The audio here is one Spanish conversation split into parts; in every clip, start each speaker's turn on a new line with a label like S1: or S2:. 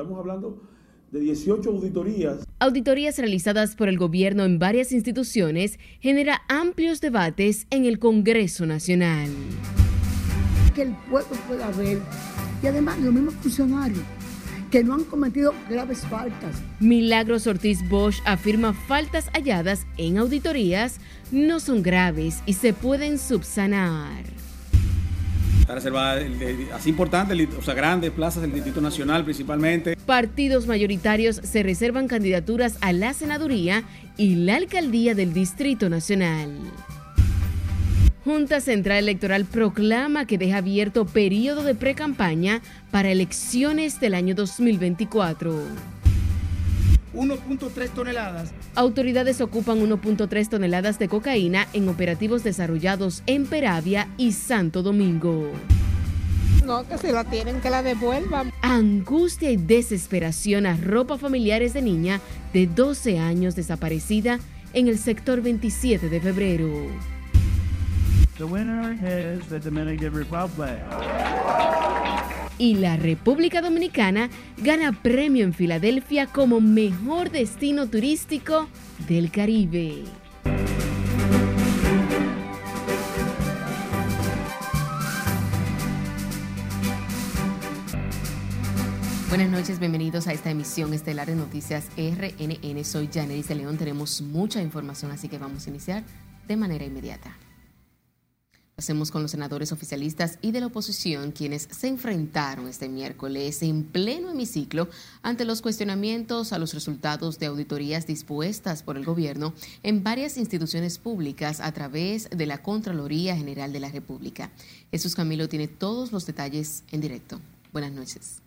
S1: Estamos hablando de 18 auditorías.
S2: Auditorías realizadas por el gobierno en varias instituciones genera amplios debates en el Congreso Nacional.
S3: Que el pueblo pueda ver y además los mismos funcionarios que no han cometido graves faltas.
S2: Milagros Ortiz Bosch afirma faltas halladas en auditorías no son graves y se pueden subsanar.
S4: Está así importante, o sea, grandes plazas del Distrito Nacional principalmente.
S2: Partidos mayoritarios se reservan candidaturas a la senaduría y la alcaldía del Distrito Nacional. Junta Central Electoral proclama que deja abierto periodo de precampaña para elecciones del año 2024.
S5: 1.3 toneladas.
S2: Autoridades ocupan 1.3 toneladas de cocaína en operativos desarrollados en Peravia y Santo Domingo.
S6: No, que si la tienen, que la devuelvan.
S2: Angustia y desesperación arropa familiares de niña de 12 años desaparecida en el sector 27 de febrero.
S7: The winner is the Dominican Republic.
S2: Y la República Dominicana gana premio en Filadelfia como mejor destino turístico del Caribe. Buenas noches, bienvenidos a esta emisión estelar de Noticias RNN. Soy Janeris de León. Tenemos mucha información, así que vamos a iniciar de manera inmediata. Hacemos con los senadores oficialistas y de la oposición, quienes se enfrentaron este miércoles en pleno hemiciclo ante los cuestionamientos a los resultados de auditorías dispuestas por el gobierno en varias instituciones públicas a través de la Contraloría General de la República. Jesús Camilo tiene todos los detalles en directo. Buenas noches.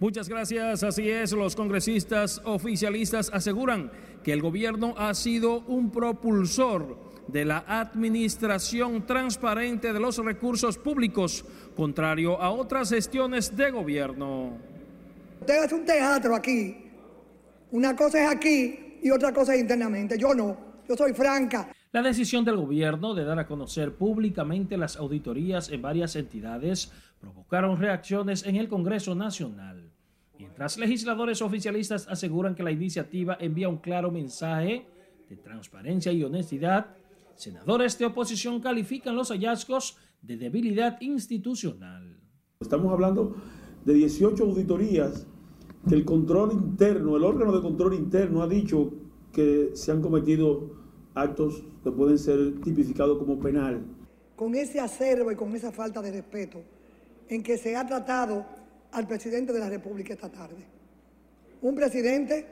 S8: Muchas gracias. Así es, los congresistas oficialistas aseguran que el gobierno ha sido un propulsor de la administración transparente de los recursos públicos, contrario a otras gestiones de gobierno.
S3: Usted hace un teatro aquí. Una cosa es aquí y otra cosa es internamente. Yo no, yo soy franca.
S8: La decisión del gobierno de dar a conocer públicamente las auditorías en varias entidades provocaron reacciones en el Congreso Nacional. Mientras legisladores oficialistas aseguran que la iniciativa envía un claro mensaje de transparencia y honestidad, Senadores de oposición califican los hallazgos de debilidad institucional.
S1: Estamos hablando de 18 auditorías que el control interno, el órgano de control interno ha dicho que se han cometido actos que pueden ser tipificados como penal.
S3: Con ese acervo y con esa falta de respeto en que se ha tratado al presidente de la República esta tarde. Un presidente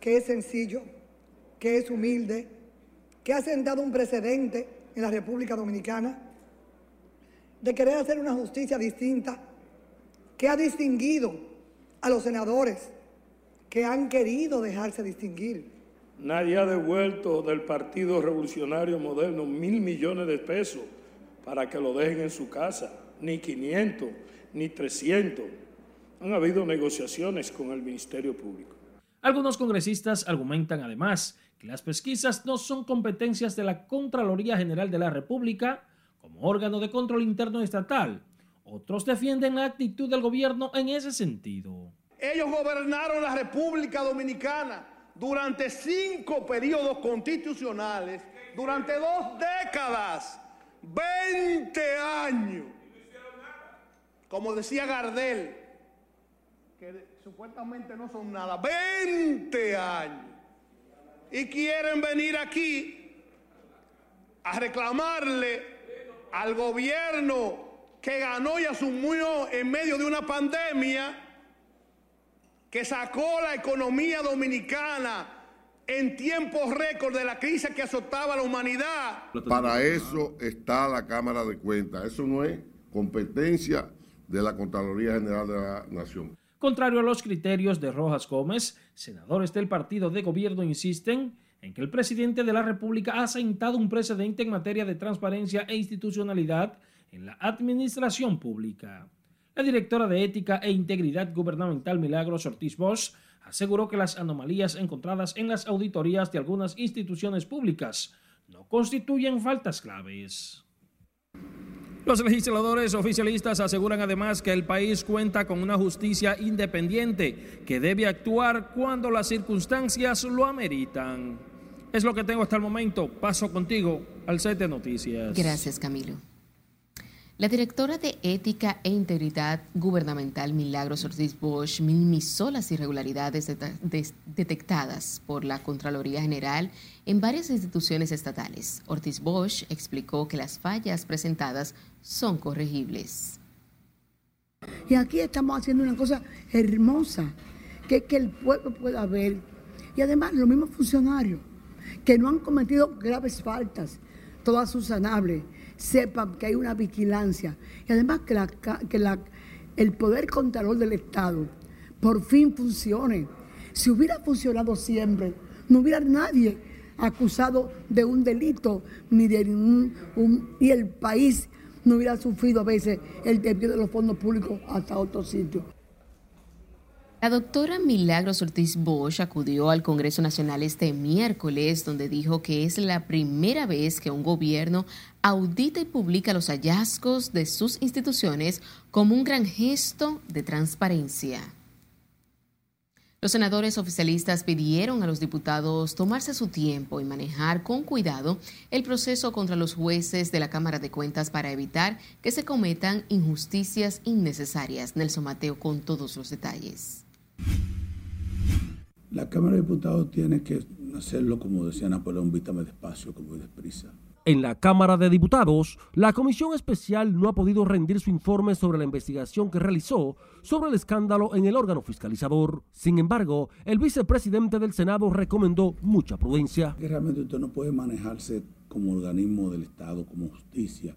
S3: que es sencillo, que es humilde, que ha sentado un precedente en la República Dominicana de querer hacer una justicia distinta, que ha distinguido a los senadores que han querido dejarse distinguir.
S9: Nadie ha devuelto del Partido Revolucionario Moderno mil millones de pesos para que lo dejen en su casa, ni 500, ni 300. Han habido negociaciones con el Ministerio Público.
S8: Algunos congresistas argumentan además las pesquisas no son competencias de la Contraloría General de la República como órgano de control interno estatal. Otros defienden la actitud del gobierno en ese sentido.
S5: Ellos gobernaron la República Dominicana durante cinco periodos constitucionales, durante dos décadas, 20 años. Como decía Gardel, que supuestamente no son nada, 20 años y quieren venir aquí a reclamarle al gobierno que ganó y asumió en medio de una pandemia que sacó la economía dominicana en tiempos récord de la crisis que azotaba a la humanidad.
S10: Para eso está la Cámara de Cuentas. Eso no es competencia de la Contraloría General de la Nación.
S8: Contrario a los criterios de Rojas Gómez, senadores del partido de gobierno insisten en que el presidente de la República ha sentado un precedente en materia de transparencia e institucionalidad en la administración pública. La directora de Ética e Integridad Gubernamental Milagros Ortiz Bosch aseguró que las anomalías encontradas en las auditorías de algunas instituciones públicas no constituyen faltas claves. Los legisladores oficialistas aseguran además que el país cuenta con una justicia independiente que debe actuar cuando las circunstancias lo ameritan. Es lo que tengo hasta el momento. Paso contigo al set de noticias.
S2: Gracias, Camilo. La directora de Ética e Integridad Gubernamental, Milagros Ortiz Bosch, minimizó las irregularidades detectadas por la Contraloría General en varias instituciones estatales. Ortiz Bosch explicó que las fallas presentadas son corregibles.
S11: Y aquí estamos haciendo una cosa hermosa, que, el pueblo pueda ver. Y además los mismos funcionarios que no han cometido graves faltas, todas subsanables sepan que hay una vigilancia y además que, la, que la, el poder contralor del Estado por fin funcione. Si hubiera funcionado siempre, no hubiera nadie acusado de un delito ni de un, y el país no hubiera sufrido a veces el desvío de los fondos públicos hasta otro sitio.
S2: La doctora Milagros Ortiz Bosch acudió al Congreso Nacional este miércoles, donde dijo que es la primera vez que un gobierno audita y publica los hallazgos de sus instituciones como un gran gesto de transparencia. Los senadores oficialistas pidieron a los diputados tomarse su tiempo y manejar con cuidado el proceso contra los jueces de la Cámara de Cuentas para evitar que se cometan injusticias innecesarias. Nelson Mateo con todos los detalles.
S12: La Cámara de Diputados tiene que hacerlo, como decía Napoleón, vítame despacio, como desprisa.
S13: En la Cámara de Diputados, la Comisión Especial no ha podido rendir su informe sobre la investigación que realizó sobre el escándalo en el órgano fiscalizador. Sin embargo, el vicepresidente del Senado recomendó mucha prudencia.
S12: Que realmente usted no puede manejarse como organismo del Estado, como justicia,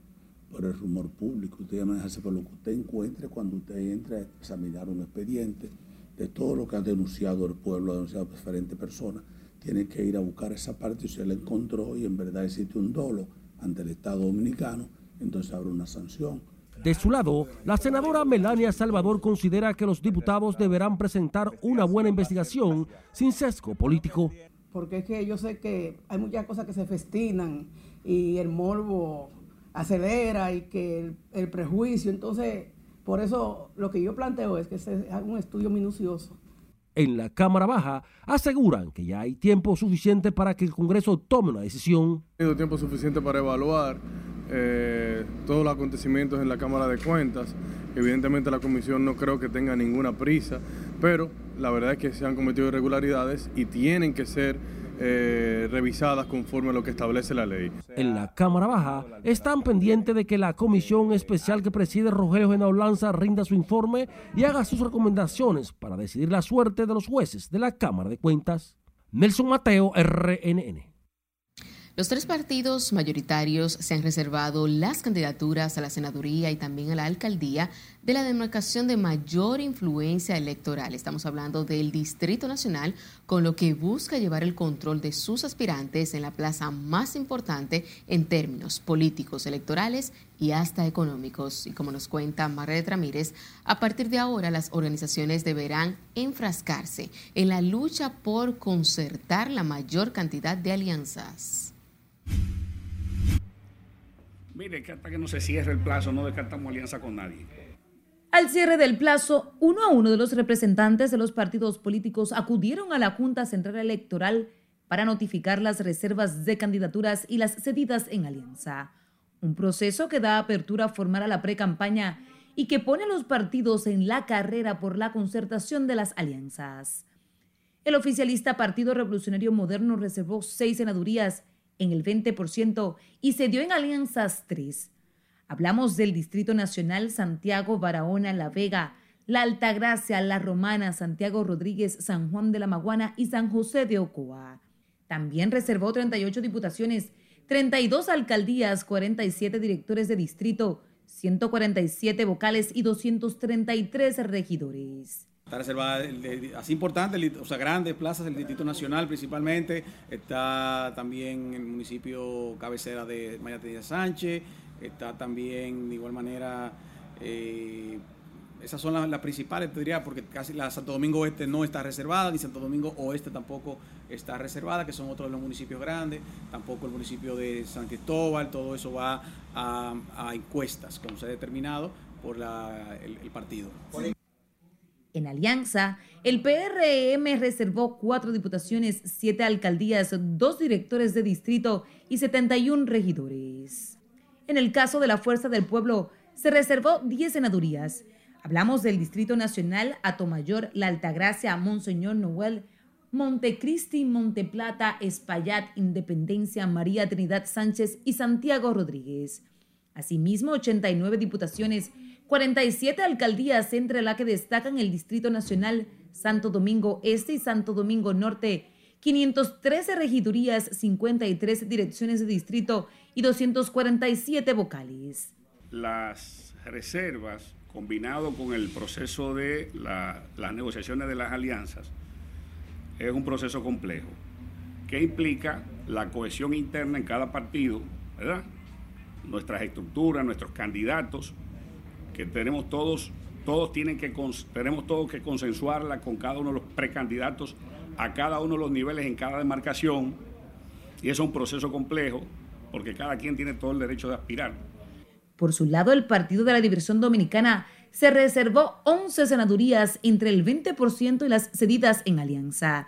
S12: por el rumor público. Usted debe manejarse por lo que usted encuentre cuando usted entre a examinar un expediente de todo lo que ha denunciado el pueblo, ha denunciado diferentes personas, tiene que ir a buscar esa parte y se la encontró y en verdad existe un dolo ante el Estado Dominicano, entonces habrá una sanción.
S13: De su lado, la senadora Melania Salvador considera que los diputados deberán presentar una buena investigación sin sesgo político.
S14: Porque es que yo sé que hay muchas cosas que se festinan y el morbo acelera y que el, el prejuicio, entonces por eso lo que yo planteo es que se haga un estudio minucioso.
S13: En la Cámara Baja aseguran que ya hay tiempo suficiente para que el Congreso tome una decisión.
S15: Ha tiempo suficiente para evaluar eh, todos los acontecimientos en la Cámara de Cuentas. Evidentemente la Comisión no creo que tenga ninguna prisa, pero la verdad es que se han cometido irregularidades y tienen que ser eh, revisadas conforme a lo que establece la ley.
S13: En la Cámara Baja están pendientes de que la comisión especial que preside Rogelio Genaulanza rinda su informe y haga sus recomendaciones para decidir la suerte de los jueces de la Cámara de Cuentas. Nelson Mateo, RNN.
S2: Los tres partidos mayoritarios se han reservado las candidaturas a la senaduría y también a la alcaldía de la demarcación de mayor influencia electoral. Estamos hablando del Distrito Nacional, con lo que busca llevar el control de sus aspirantes en la plaza más importante en términos políticos, electorales y hasta económicos. Y como nos cuenta Margaret Ramírez, a partir de ahora las organizaciones deberán enfrascarse en la lucha por concertar la mayor cantidad de alianzas.
S16: Mire, que hasta que no se cierre el plazo no descartamos alianza con nadie.
S17: Al cierre del plazo, uno a uno de los representantes de los partidos políticos acudieron a la Junta Central Electoral para notificar las reservas de candidaturas y las cedidas en alianza. Un proceso que da apertura a formar a la pre-campaña y que pone a los partidos en la carrera por la concertación de las alianzas. El oficialista Partido Revolucionario Moderno reservó seis senadurías en el 20% y se dio en alianzas 3. Hablamos del Distrito Nacional Santiago, Barahona, La Vega, La Altagracia, La Romana, Santiago Rodríguez, San Juan de la Maguana y San José de Ocoa. También reservó 38 diputaciones, 32 alcaldías, 47 directores de distrito, 147 vocales y 233 regidores.
S4: Está reservada, así importante, o sea, grandes plazas del Distrito Nacional principalmente. Está también el municipio cabecera de Mayate Sánchez. Está también, de igual manera, eh, esas son las, principales, te diría, porque casi la Santo Domingo Este no está reservada, ni Santo Domingo Oeste tampoco está reservada, que son otros de los municipios grandes, tampoco el municipio de San Cristóbal, todo eso va a, a encuestas, como se ha determinado por la, el partido.
S17: En Alianza, el PRM reservó cuatro diputaciones, siete alcaldías, dos directores de distrito y 71 regidores. En el caso de la Fuerza del Pueblo, se reservó 10 senadurías. Hablamos del Distrito Nacional, Atomayor, La Altagracia, Monseñor Noel, Montecristi, Monteplata, Espaillat, Independencia, María Trinidad Sánchez y Santiago Rodríguez. Asimismo, 89 diputaciones 47 alcaldías, entre las que destacan el Distrito Nacional, Santo Domingo Este y Santo Domingo Norte, 513 regidurías, 53 direcciones de distrito y 247 vocales.
S16: Las reservas, combinado con el proceso de la, las negociaciones de las alianzas, es un proceso complejo que implica la cohesión interna en cada partido, ¿verdad? Nuestras estructuras, nuestros candidatos, que tenemos todos, todos tienen que, tenemos todos que consensuarla con cada uno de los precandidatos a cada uno de los niveles en cada demarcación. Y es un proceso complejo, porque cada quien tiene todo el derecho de aspirar.
S17: Por su lado, el Partido de la Diversión Dominicana se reservó 11 senadurías entre el 20% y las cedidas en alianza.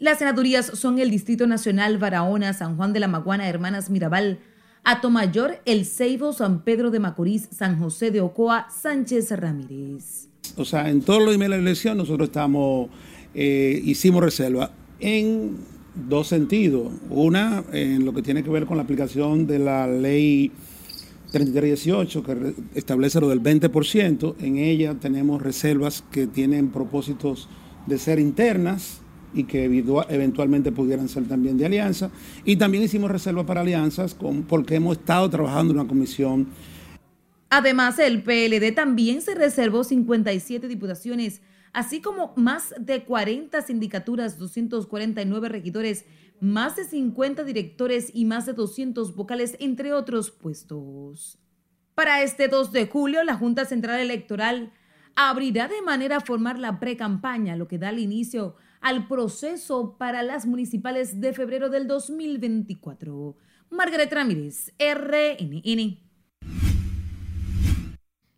S17: Las senadurías son el Distrito Nacional, Barahona, San Juan de la Maguana, Hermanas Mirabal, Atomayor, El Ceibo, San Pedro de Macorís, San José de Ocoa, Sánchez Ramírez.
S12: O sea, en todos los niveles de la elección nosotros estamos, eh, hicimos reserva en dos sentidos. Una, en lo que tiene que ver con la aplicación de la ley 3318, que establece lo del 20%. En ella tenemos reservas que tienen propósitos de ser internas y que eventualmente pudieran ser también de alianza. Y también hicimos reserva para alianzas con, porque hemos estado trabajando en una comisión.
S17: Además, el PLD también se reservó 57 diputaciones, así como más de 40 sindicaturas, 249 regidores, más de 50 directores y más de 200 vocales, entre otros puestos. Para este 2 de julio, la Junta Central Electoral abrirá de manera formal la pre-campaña, lo que da el inicio al proceso para las municipales de febrero del 2024. Margaret Ramírez, RNN.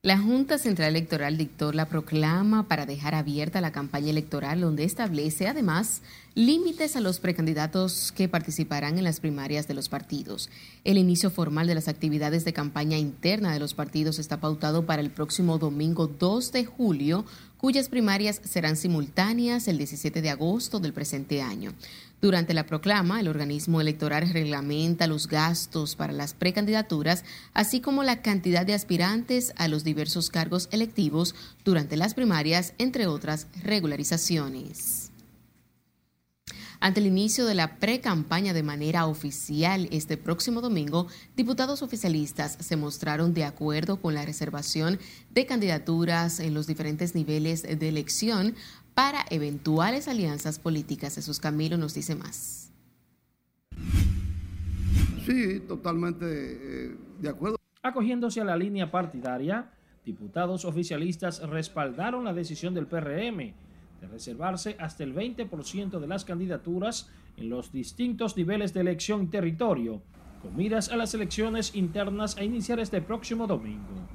S2: La Junta Central Electoral dictó la proclama para dejar abierta la campaña electoral donde establece además límites a los precandidatos que participarán en las primarias de los partidos. El inicio formal de las actividades de campaña interna de los partidos está pautado para el próximo domingo 2 de julio cuyas primarias serán simultáneas el 17 de agosto del presente año. Durante la proclama, el organismo electoral reglamenta los gastos para las precandidaturas, así como la cantidad de aspirantes a los diversos cargos electivos durante las primarias, entre otras regularizaciones. Ante el inicio de la pre-campaña de manera oficial este próximo domingo, diputados oficialistas se mostraron de acuerdo con la reservación de candidaturas en los diferentes niveles de elección para eventuales alianzas políticas. Jesús Camilo nos dice más.
S18: Sí, totalmente eh, de acuerdo.
S8: Acogiéndose a la línea partidaria, diputados oficialistas respaldaron la decisión del PRM de reservarse hasta el 20% de las candidaturas en los distintos niveles de elección y territorio, con miras a las elecciones internas a iniciar este próximo domingo.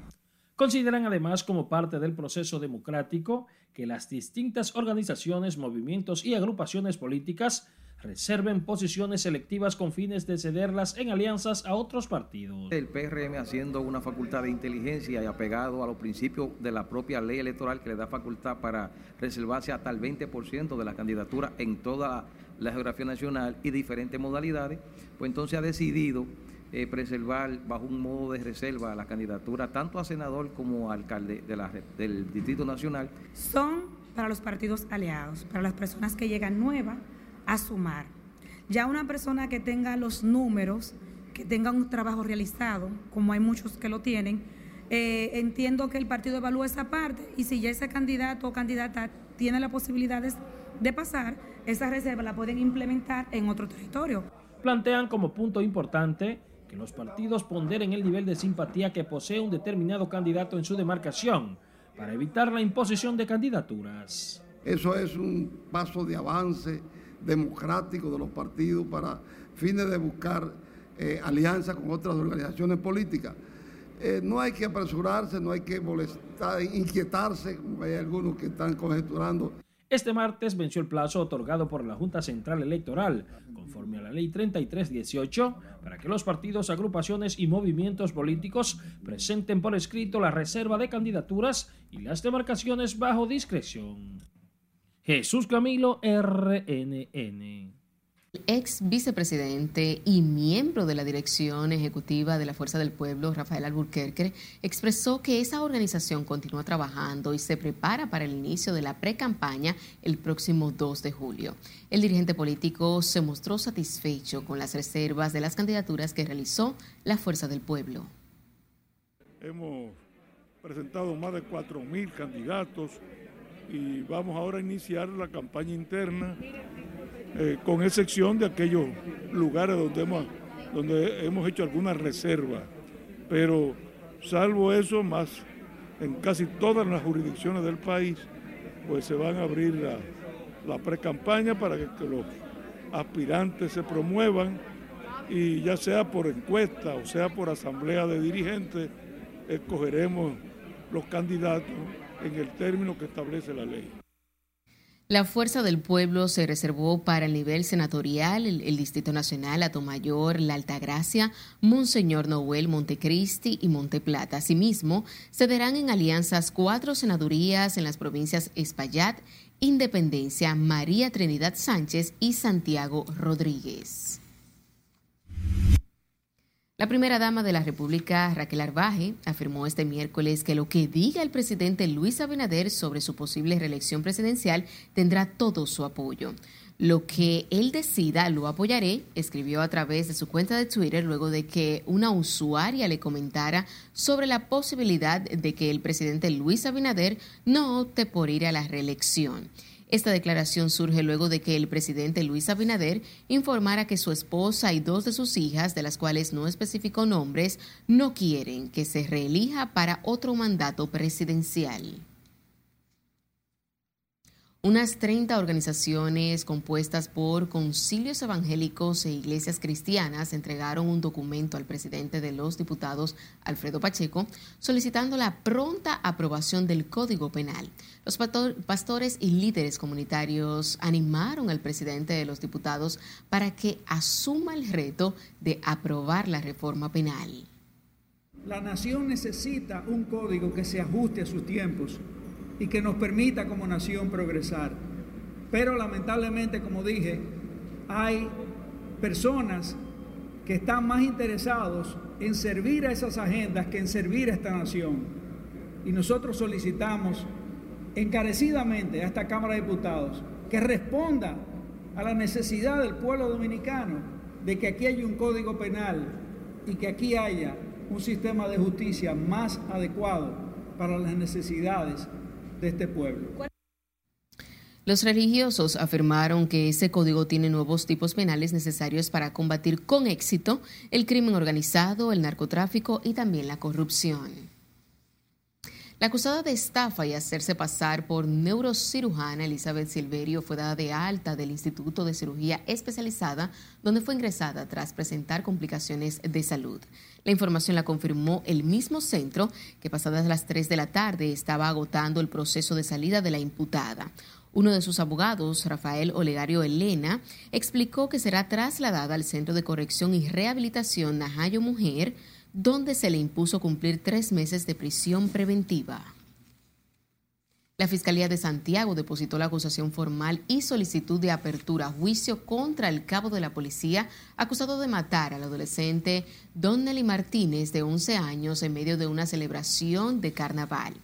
S8: Consideran además como parte del proceso democrático que las distintas organizaciones, movimientos y agrupaciones políticas reserven posiciones selectivas con fines de cederlas en alianzas a otros partidos.
S19: El PRM haciendo una facultad de inteligencia y apegado a los principios de la propia ley electoral que le da facultad para reservarse hasta el 20% de la candidatura en toda la geografía nacional y diferentes modalidades, pues entonces ha decidido eh, preservar bajo un modo de reserva la candidatura tanto a senador como a alcalde de la, del Distrito Nacional.
S20: Son para los partidos aliados, para las personas que llegan nuevas a sumar. Ya una persona que tenga los números, que tenga un trabajo realizado, como hay muchos que lo tienen, eh, entiendo que el partido evalúa esa parte y si ya ese candidato o candidata tiene las posibilidades de pasar, esa reserva la pueden implementar en otro territorio.
S8: Plantean como punto importante que los partidos ponderen el nivel de simpatía que posee un determinado candidato en su demarcación para evitar la imposición de candidaturas.
S18: Eso es un paso de avance democrático de los partidos para fines de buscar eh, alianza con otras organizaciones políticas. Eh, no hay que apresurarse, no hay que molestar, inquietarse, como hay algunos que están conjeturando.
S8: Este martes venció el plazo otorgado por la Junta Central Electoral, conforme a la Ley 3318, para que los partidos, agrupaciones y movimientos políticos presenten por escrito la reserva de candidaturas y las demarcaciones bajo discreción. Jesús Camilo, RNN.
S2: El ex vicepresidente y miembro de la dirección ejecutiva de la Fuerza del Pueblo, Rafael Alburquerque, expresó que esa organización continúa trabajando y se prepara para el inicio de la pre-campaña el próximo 2 de julio. El dirigente político se mostró satisfecho con las reservas de las candidaturas que realizó la Fuerza del Pueblo.
S21: Hemos presentado más de 4.000 candidatos y vamos ahora a iniciar la campaña interna eh, con excepción de aquellos lugares donde hemos, hecho alguna reserva. Pero salvo eso, más en casi todas las jurisdicciones del país, pues se van a abrir la, la pre-campaña para que, que los aspirantes se promuevan y ya sea por encuesta o sea por asamblea de dirigentes, escogeremos los candidatos en el término que establece la ley.
S2: La Fuerza del Pueblo se reservó para el nivel senatorial el, Distrito Nacional, Atomayor, La Altagracia, Monseñor Noel, Montecristi y Monteplata. Asimismo, se en alianzas cuatro senadurías en las provincias Espaillat, Independencia, María Trinidad Sánchez y Santiago Rodríguez. La primera dama de la República, Raquel Arbaje, afirmó este miércoles que lo que diga el presidente Luis Abinader sobre su posible reelección presidencial tendrá todo su apoyo. Lo que él decida lo apoyaré, escribió a través de su cuenta de Twitter luego de que una usuaria le comentara sobre la posibilidad de que el presidente Luis Abinader no opte por ir a la reelección. Esta declaración surge luego de que el presidente Luis Abinader informara que su esposa y dos de sus hijas, de las cuales no especificó nombres, no quieren que se reelija para otro mandato presidencial. Unas 30 organizaciones compuestas por concilios evangélicos e iglesias cristianas entregaron un documento al presidente de los diputados, Alfredo Pacheco, solicitando la pronta aprobación del Código Penal. Los pastores y líderes comunitarios animaron al presidente de los diputados para que asuma el reto de aprobar la reforma penal.
S22: La nación necesita un código que se ajuste a sus tiempos y que nos permita como nación progresar. Pero lamentablemente, como dije, hay personas que están más interesados en servir a esas agendas que en servir a esta nación. Y nosotros solicitamos encarecidamente a esta Cámara de Diputados que responda a la necesidad del pueblo dominicano de que aquí haya un código penal y que aquí haya un sistema de justicia más adecuado para las necesidades de este pueblo.
S2: Los religiosos afirmaron que ese código tiene nuevos tipos penales necesarios para combatir con éxito el crimen organizado, el narcotráfico y también la corrupción. La acusada de estafa y hacerse pasar por neurocirujana Elizabeth Silverio fue dada de alta del Instituto de Cirugía Especializada, donde fue ingresada tras presentar complicaciones de salud. La información la confirmó el mismo centro que pasadas las 3 de la tarde estaba agotando el proceso de salida de la imputada. Uno de sus abogados, Rafael Olegario Elena, explicó que será trasladada al Centro de Corrección y Rehabilitación Najayo Mujer, donde se le impuso cumplir tres meses de prisión preventiva. La Fiscalía de Santiago depositó la acusación formal y solicitud de apertura a juicio contra el cabo de la policía acusado de matar al adolescente Donnelly Martínez de 11 años en medio de una celebración de carnaval.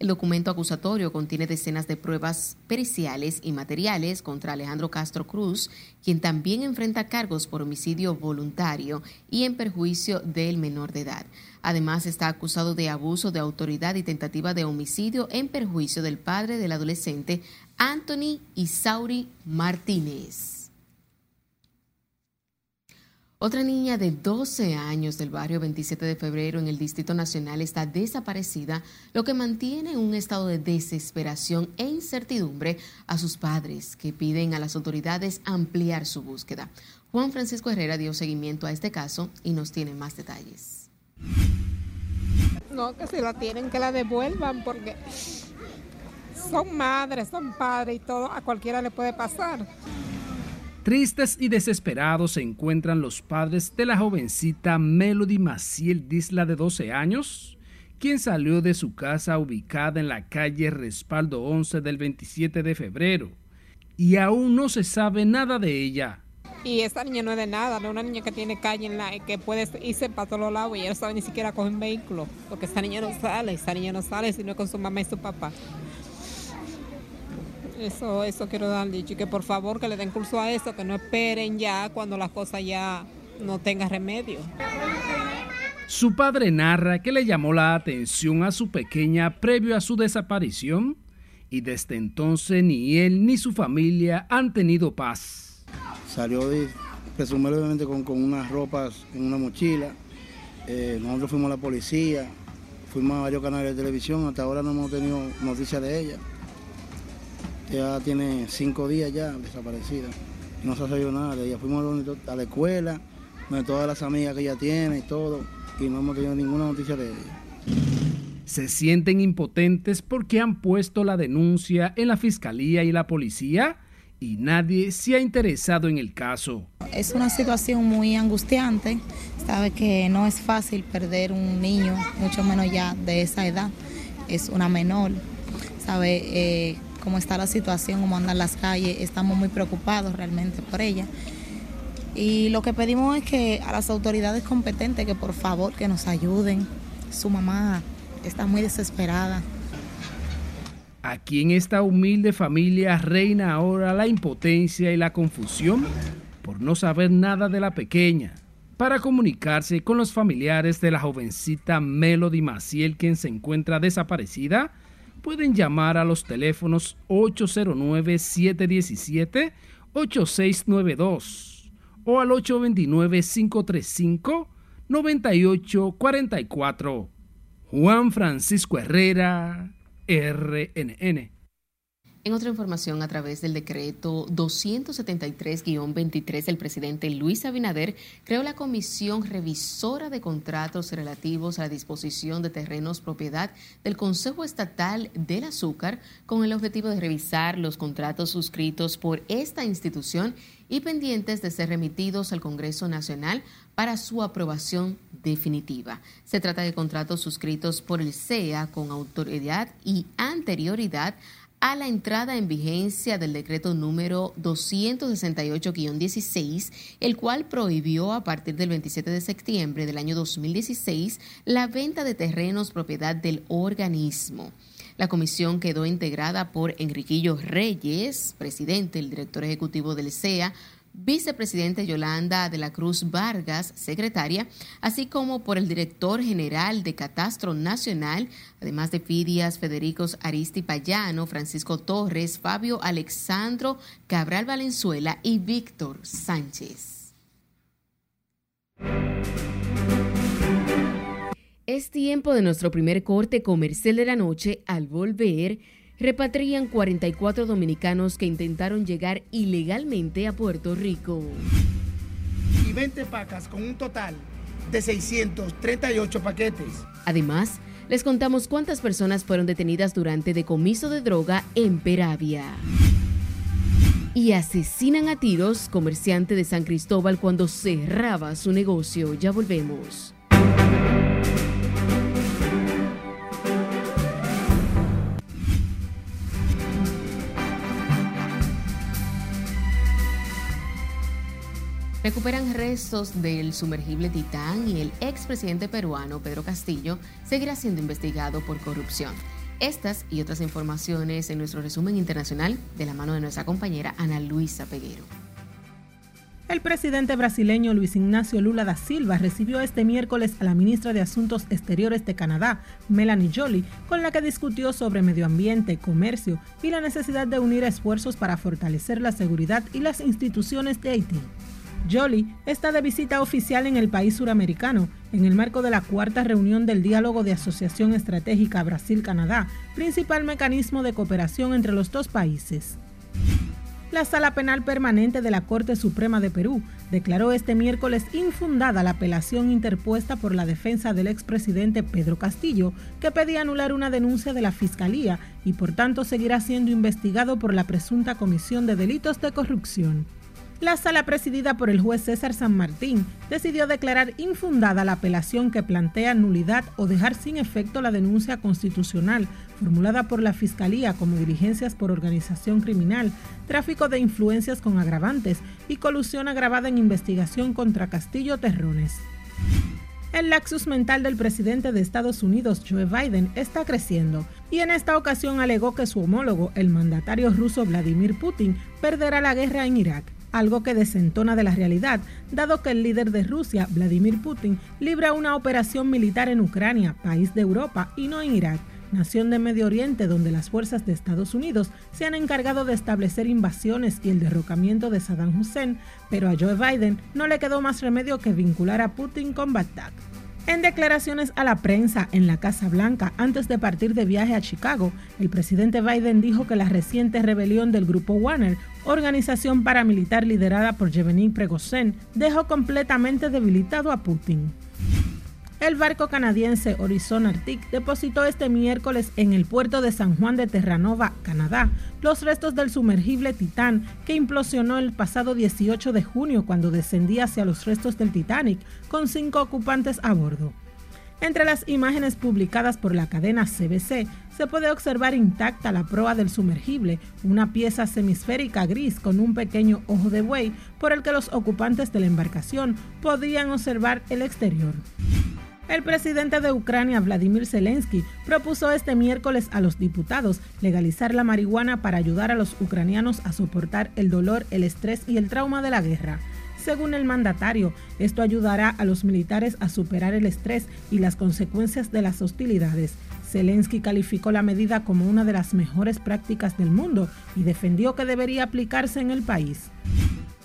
S2: El documento acusatorio contiene decenas de pruebas periciales y materiales contra Alejandro Castro Cruz, quien también enfrenta cargos por homicidio voluntario y en perjuicio del menor de edad. Además, está acusado de abuso de autoridad y tentativa de homicidio en perjuicio del padre del adolescente, Anthony Isauri Martínez. Otra niña de 12 años del barrio 27 de febrero en el Distrito Nacional está desaparecida, lo que mantiene un estado de desesperación e incertidumbre a sus padres, que piden a las autoridades ampliar su búsqueda. Juan Francisco Herrera dio seguimiento a este caso y nos tiene más detalles.
S23: No, que si la tienen, que la devuelvan porque son madres, son padres y todo, a cualquiera le puede pasar.
S24: Tristes y desesperados se encuentran los padres de la jovencita Melody Maciel Disla de 12 años, quien salió de su casa ubicada en la calle Respaldo 11 del 27 de febrero, y aún no se sabe nada de ella.
S23: Y esta niña no es de nada, no es una niña que tiene calle en la que puede irse para todos lados y ella no sabe ni siquiera coger un vehículo, porque esta niña no sale, esta niña no sale si no es con su mamá y su papá. Eso, eso quiero dar dicho y que por favor que le den curso a eso, que no esperen ya cuando las cosas ya no tengan remedio.
S24: Su padre narra que le llamó la atención a su pequeña previo a su desaparición y desde entonces ni él ni su familia han tenido paz.
S25: Salió de, presumiblemente con, con unas ropas en una mochila. Eh, nosotros fuimos a la policía, fuimos a varios canales de televisión, hasta ahora no hemos tenido noticia de ella. Ya tiene cinco días ya desaparecida. No se ha sabido nada de ella. Fuimos a la escuela, donde todas las amigas que ella tiene y todo, y no hemos tenido ninguna noticia de ella.
S24: Se sienten impotentes porque han puesto la denuncia en la fiscalía y la policía y nadie se ha interesado en el caso.
S26: Es una situación muy angustiante. Sabe que no es fácil perder un niño, mucho menos ya de esa edad. Es una menor. Sabe eh, cómo está la situación, cómo andan las calles. Estamos muy preocupados realmente por ella. Y lo que pedimos es que a las autoridades competentes que por favor que nos ayuden. Su mamá está muy desesperada.
S24: Aquí en esta humilde familia reina ahora la impotencia y la confusión por no saber nada de la pequeña. Para comunicarse con los familiares de la jovencita Melody Maciel, quien se encuentra desaparecida, pueden llamar a los teléfonos 809-717-8692 o al 829-535-9844. Juan Francisco Herrera, RNN.
S2: En otra información, a través del decreto 273-23, el presidente Luis Abinader creó la Comisión Revisora de Contratos relativos a la disposición de terrenos propiedad del Consejo Estatal del Azúcar con el objetivo de revisar los contratos suscritos por esta institución y pendientes de ser remitidos al Congreso Nacional para su aprobación definitiva. Se trata de contratos suscritos por el CEA con autoridad y anterioridad a la entrada en vigencia del decreto número 268-16, el cual prohibió a partir del 27 de septiembre del año 2016 la venta de terrenos propiedad del organismo. La comisión quedó integrada por Enriquillo Reyes, presidente, el director ejecutivo del CEA, vicepresidente Yolanda de la Cruz Vargas, secretaria, así como por el director general de Catastro Nacional, además de Fidias, Federicos Aristi Payano, Francisco Torres, Fabio Alexandro Cabral Valenzuela y Víctor Sánchez. Es tiempo de nuestro primer corte comercial de la noche. Al volver, repatrian 44 dominicanos que intentaron llegar ilegalmente a Puerto Rico.
S27: Y 20 pacas con un total de 638 paquetes.
S2: Además, les contamos cuántas personas fueron detenidas durante decomiso de droga en Peravia. Y asesinan a tiros comerciante de San Cristóbal cuando cerraba su negocio. Ya volvemos. Recuperan restos del sumergible Titán y el expresidente peruano Pedro Castillo seguirá siendo investigado por corrupción. Estas y otras informaciones en nuestro resumen internacional de la mano de nuestra compañera Ana Luisa Peguero.
S28: El presidente brasileño Luis Ignacio Lula da Silva recibió este miércoles a la ministra de Asuntos Exteriores de Canadá, Melanie Joly, con la que discutió sobre medio ambiente, comercio y la necesidad de unir esfuerzos para fortalecer la seguridad y las instituciones de Haití. Jolie está de visita oficial en el país suramericano en el marco de la cuarta reunión del Diálogo de Asociación Estratégica Brasil-Canadá, principal mecanismo de cooperación entre los dos países. La Sala Penal Permanente de la Corte Suprema de Perú declaró este miércoles infundada la apelación interpuesta por la defensa del expresidente Pedro Castillo, que pedía anular una denuncia de la Fiscalía y por tanto seguirá siendo investigado por la presunta comisión de delitos de corrupción. La sala presidida por el juez César San Martín decidió declarar infundada la apelación que plantea nulidad o dejar sin efecto la denuncia constitucional formulada por la Fiscalía como diligencias por organización criminal, tráfico de influencias con agravantes y colusión agravada en investigación contra Castillo Terrones. El laxus mental del presidente de Estados Unidos, Joe Biden, está creciendo y en esta ocasión alegó que su homólogo, el mandatario ruso Vladimir Putin, perderá la guerra en Irak algo que desentona de la realidad, dado que el líder de Rusia, Vladimir Putin, libra una operación militar en Ucrania, país de Europa, y no en Irak, nación de Medio Oriente donde las fuerzas de Estados Unidos se han encargado de establecer invasiones y el derrocamiento de Saddam Hussein, pero a Joe Biden no le quedó más remedio que vincular a Putin con Bagdad. En declaraciones a la prensa en la Casa Blanca antes de partir de viaje a Chicago, el presidente Biden dijo que la reciente rebelión del grupo Warner, organización paramilitar liderada por Yevgeny Prigozhin, dejó completamente debilitado a Putin. El barco canadiense Horizon Arctic depositó este miércoles en el puerto de San Juan de Terranova, Canadá, los restos del sumergible Titán que implosionó el pasado 18 de junio cuando descendía hacia los restos del Titanic con cinco ocupantes a bordo. Entre las imágenes publicadas por la cadena CBC se puede observar intacta la proa del sumergible, una pieza semisférica gris con un pequeño ojo de buey por el que los ocupantes de la embarcación podían observar el exterior. El presidente de Ucrania, Vladimir Zelensky, propuso este miércoles a los diputados legalizar la marihuana para ayudar a los ucranianos a soportar el dolor, el estrés y el trauma de la guerra. Según el mandatario, esto ayudará a los militares a superar el estrés y las consecuencias de las hostilidades. Zelensky calificó la medida como una de las mejores prácticas del mundo y defendió que debería aplicarse en el país.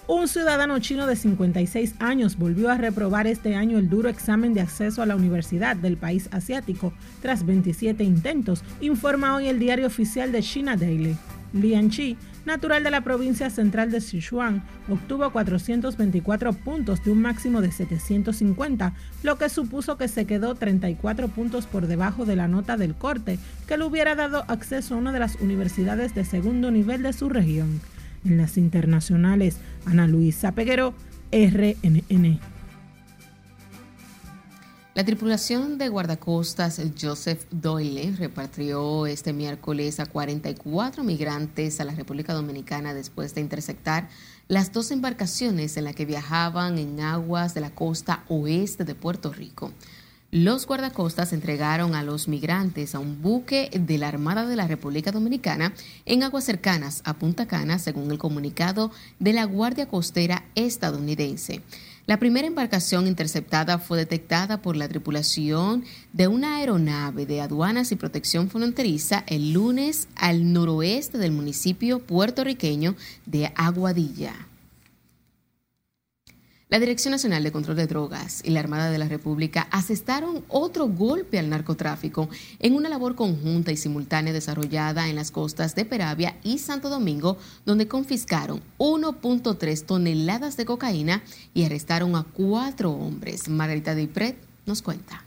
S28: Un ciudadano chino de 56 años volvió a reprobar este año el duro examen de acceso a la universidad del país asiático tras 27 intentos, informa hoy el diario oficial de China Daily. Lian Chi, natural de la provincia central de Sichuan, obtuvo 424 puntos de un máximo de 750, lo que supuso que se quedó 34 puntos por debajo de la nota del corte, que le hubiera dado acceso a una de las universidades de segundo nivel de su región. En las internacionales, Ana Luisa Peguero, RNN.
S2: La tripulación de guardacostas Joseph Doyle repatrió este miércoles a 44 migrantes a la República Dominicana después de interceptar las dos embarcaciones en las que viajaban en aguas de la costa oeste de Puerto Rico. Los guardacostas entregaron a los migrantes a un buque de la Armada de la República Dominicana en aguas cercanas a Punta Cana, según el comunicado de la Guardia Costera estadounidense. La primera embarcación interceptada fue detectada por la tripulación de una aeronave de aduanas y protección fronteriza el lunes al noroeste del municipio puertorriqueño de Aguadilla. La Dirección Nacional de Control de Drogas y la Armada de la República asestaron otro golpe al narcotráfico en una labor conjunta y simultánea desarrollada en las costas de Peravia y Santo Domingo, donde confiscaron 1.3 toneladas de cocaína y arrestaron a cuatro hombres. Margarita Dipret nos cuenta.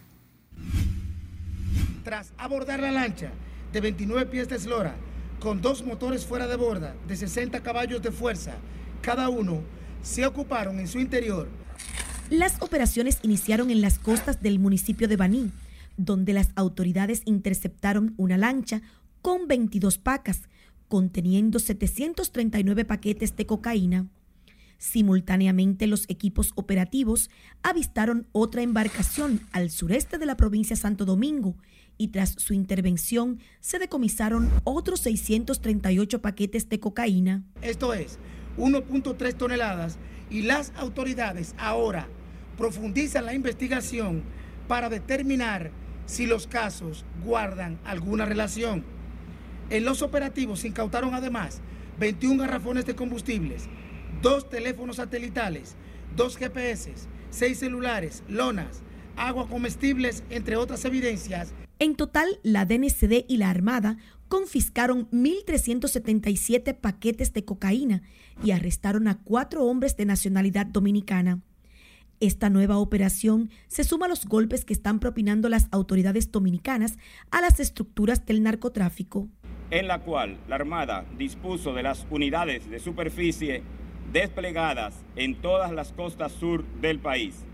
S27: Tras abordar la lancha de 29 pies de eslora, con dos motores fuera de borda de 60 caballos de fuerza, cada uno se ocuparon en su interior.
S29: Las operaciones iniciaron en las costas del municipio de Baní, donde las autoridades interceptaron una lancha con 22 pacas, conteniendo 739 paquetes de cocaína. Simultáneamente, los equipos operativos avistaron otra embarcación al sureste de la provincia de Santo Domingo y tras su intervención se decomisaron otros 638 paquetes de cocaína.
S27: Esto es 1.3 toneladas y las autoridades ahora profundizan la investigación para determinar si los casos guardan alguna relación. En los operativos se incautaron además 21 garrafones de combustibles, dos teléfonos satelitales, dos GPS, seis celulares, lonas, agua comestibles, entre otras evidencias.
S29: En total, la DNCD y la Armada confiscaron 1.377 paquetes de cocaína y arrestaron a cuatro hombres de nacionalidad dominicana. Esta nueva operación se suma a los golpes que están propinando las autoridades dominicanas a las estructuras del narcotráfico.
S30: En la cual la Armada dispuso de las unidades de superficie desplegadas en todas las costas sur del país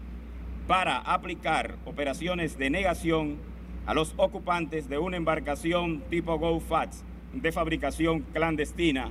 S30: para aplicar operaciones de negación a los ocupantes de una embarcación tipo GoFats de fabricación clandestina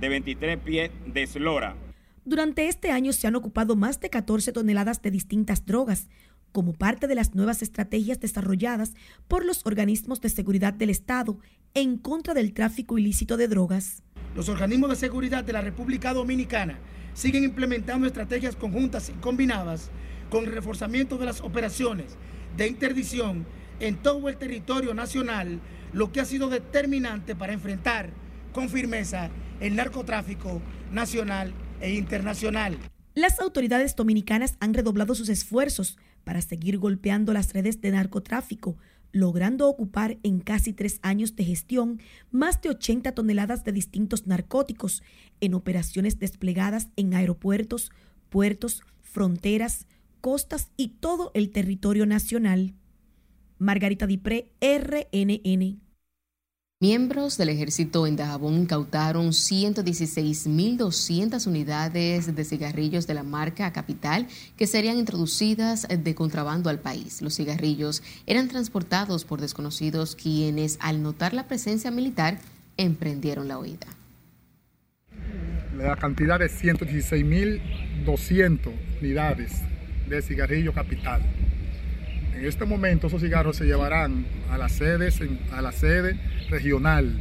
S30: de 23 pies de eslora.
S29: Durante este año se han ocupado más de 14 toneladas de distintas drogas, como parte de las nuevas estrategias desarrolladas por los organismos de seguridad del Estado en contra del tráfico ilícito de drogas.
S27: Los organismos de seguridad de la República Dominicana siguen implementando estrategias conjuntas y combinadas con el reforzamiento de las operaciones de interdicción en todo el territorio nacional, lo que ha sido determinante para enfrentar con firmeza el narcotráfico nacional e internacional.
S29: Las autoridades dominicanas han redoblado sus esfuerzos para seguir golpeando las redes de narcotráfico, logrando ocupar en casi tres años de gestión más de 80 toneladas de distintos narcóticos en operaciones desplegadas en aeropuertos, puertos, fronteras, costas y todo el territorio nacional. Margarita Dipré, RNN.
S2: Miembros del ejército en Dajabón incautaron 116.200 unidades de cigarrillos de la marca Capital que serían introducidas de contrabando al país. Los cigarrillos eran transportados por desconocidos quienes, al notar la presencia militar, emprendieron la huida.
S31: La cantidad de 116.200 unidades de cigarrillo Capital en este momento esos cigarros se llevarán a la sede, a la sede regional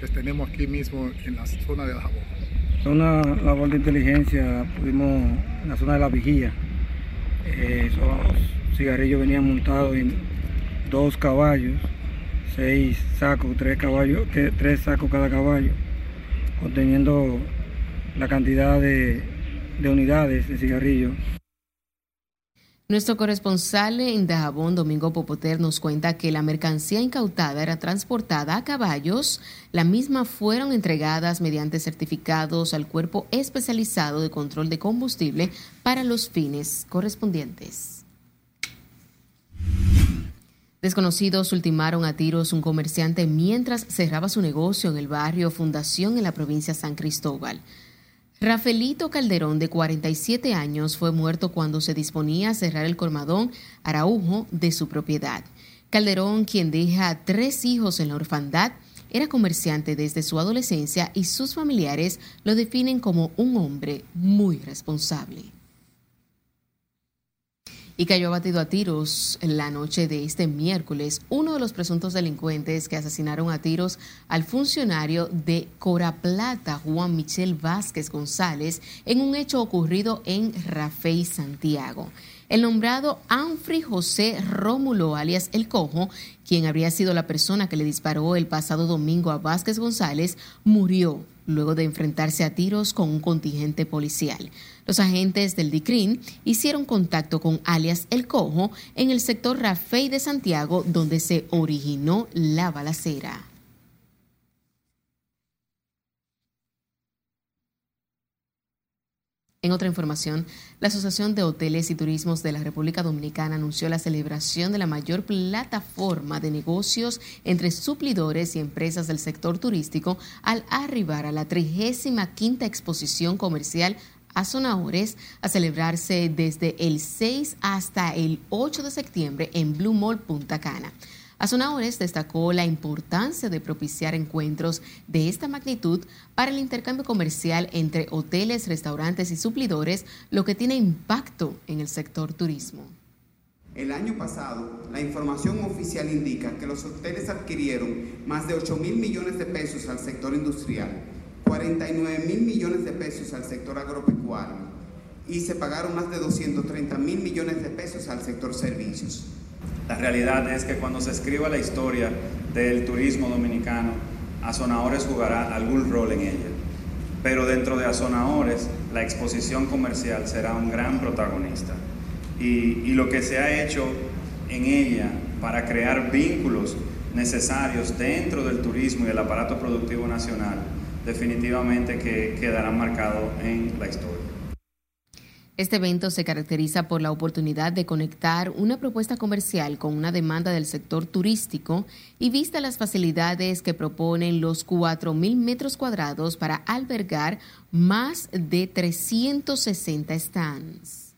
S31: que tenemos aquí mismo en la zona de Jabón.
S32: Una labor de inteligencia, pudimos en la zona de la vigía, eh, esos cigarrillos venían montados en dos caballos, seis sacos, tres caballos, tres sacos cada caballo, conteniendo la cantidad de, de unidades de cigarrillos.
S2: Nuestro corresponsal en Dajabón, Domingo Popoter, nos cuenta que la mercancía incautada era transportada a caballos. La misma fueron entregadas mediante certificados al Cuerpo Especializado de Control de Combustible para los fines correspondientes. Desconocidos ultimaron a tiros un comerciante mientras cerraba su negocio en el barrio Fundación en la provincia San Cristóbal. Rafaelito Calderón, de 47 años, fue muerto cuando se disponía a cerrar el colmadón Araujo de su propiedad. Calderón, quien deja tres hijos en la orfandad, era comerciante desde su adolescencia y sus familiares lo definen como un hombre muy responsable y cayó abatido a tiros la noche de este miércoles uno de los presuntos delincuentes que asesinaron a tiros al funcionario de Coraplata, Juan Michel Vázquez González, en un hecho ocurrido en Rafey, Santiago. El nombrado Anfri José Rómulo, alias El Cojo, quien habría sido la persona que le disparó el pasado domingo a Vázquez González, murió luego de enfrentarse a tiros con un contingente policial. Los agentes del DICRIN hicieron contacto con alias El Cojo en el sector Rafey de Santiago, donde se originó la balacera. En otra información, la Asociación de Hoteles y Turismos de la República Dominicana anunció la celebración de la mayor plataforma de negocios entre suplidores y empresas del sector turístico al arribar a la 35 exposición comercial a Sonahores a celebrarse desde el 6 hasta el 8 de septiembre en Blue Mall Punta Cana. Azonahores destacó la importancia de propiciar encuentros de esta magnitud para el intercambio comercial entre hoteles, restaurantes y suplidores, lo que tiene impacto en el sector turismo.
S33: El año pasado, la información oficial indica que los hoteles adquirieron más de 8 mil millones de pesos al sector industrial, 49 mil millones de pesos al sector agropecuario y se pagaron más de 230 mil millones de pesos al sector servicios.
S34: La realidad es que cuando se escriba la historia del turismo dominicano, Azonahores jugará algún rol en ella. Pero dentro de Azonahores la exposición comercial será un gran protagonista. Y, lo que se ha hecho en ella para crear vínculos necesarios dentro del turismo y el aparato productivo nacional, definitivamente que quedará marcado en la historia.
S2: Este evento se caracteriza por la oportunidad de conectar una propuesta comercial con una demanda del sector turístico y vista las facilidades que proponen los 4.000 metros cuadrados para albergar más de 360 stands.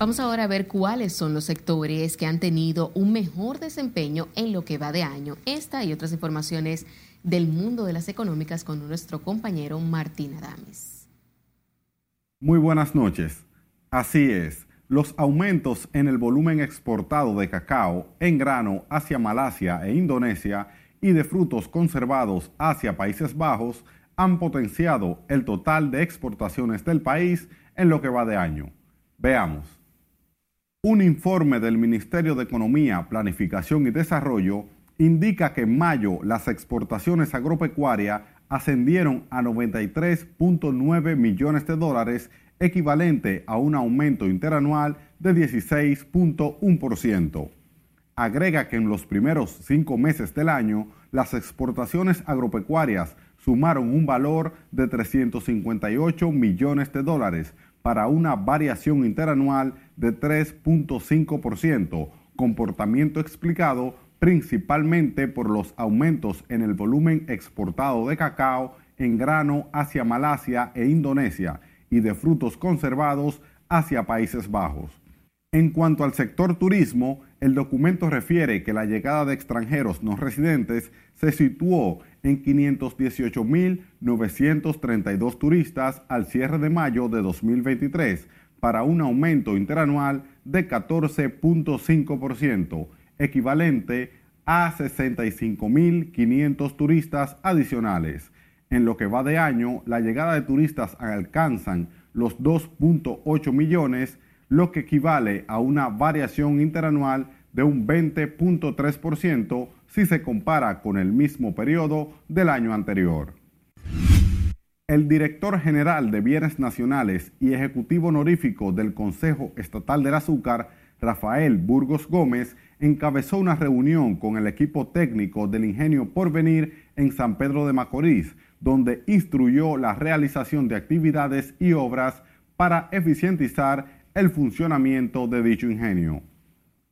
S2: Vamos ahora a ver cuáles son los sectores que han tenido un mejor desempeño en lo que va de año. Esta y otras informaciones del mundo de las económicas con nuestro compañero Martín Adames.
S35: Muy buenas noches. Así es, los aumentos en el volumen exportado de cacao en grano hacia Malasia e Indonesia y de frutos conservados hacia Países Bajos han potenciado el total de exportaciones del país en lo que va de año. Veamos. Un informe del Ministerio de Economía, Planificación y Desarrollo indica que en mayo las exportaciones agropecuarias ascendieron a 93.9 millones de dólares, equivalente a un aumento interanual de 16.1%. Agrega que en los primeros cinco meses del año, las exportaciones agropecuarias sumaron un valor de 358 millones de dólares, para una variación interanual de 3.5%, comportamiento explicado principalmente por los aumentos en el volumen exportado de cacao en grano hacia Malasia e Indonesia y de frutos conservados hacia Países Bajos. En cuanto al sector turismo, el documento refiere que la llegada de extranjeros no residentes se situó en 518.932 turistas al cierre de mayo de 2023, para un aumento interanual de 14.5%, equivalente a 65.500 turistas adicionales. En lo que va de año, la llegada de turistas alcanzan los 2.8 millones, lo que equivale a una variación interanual de un 20.3% si se compara con el mismo periodo del año anterior. El director general de Bienes Nacionales y ejecutivo honorífico del Consejo Estatal del Azúcar, Rafael Burgos Gómez, encabezó una reunión con el equipo técnico del Ingenio Porvenir en San Pedro de Macorís, donde instruyó la realización de actividades y obras para eficientizar el funcionamiento de dicho ingenio.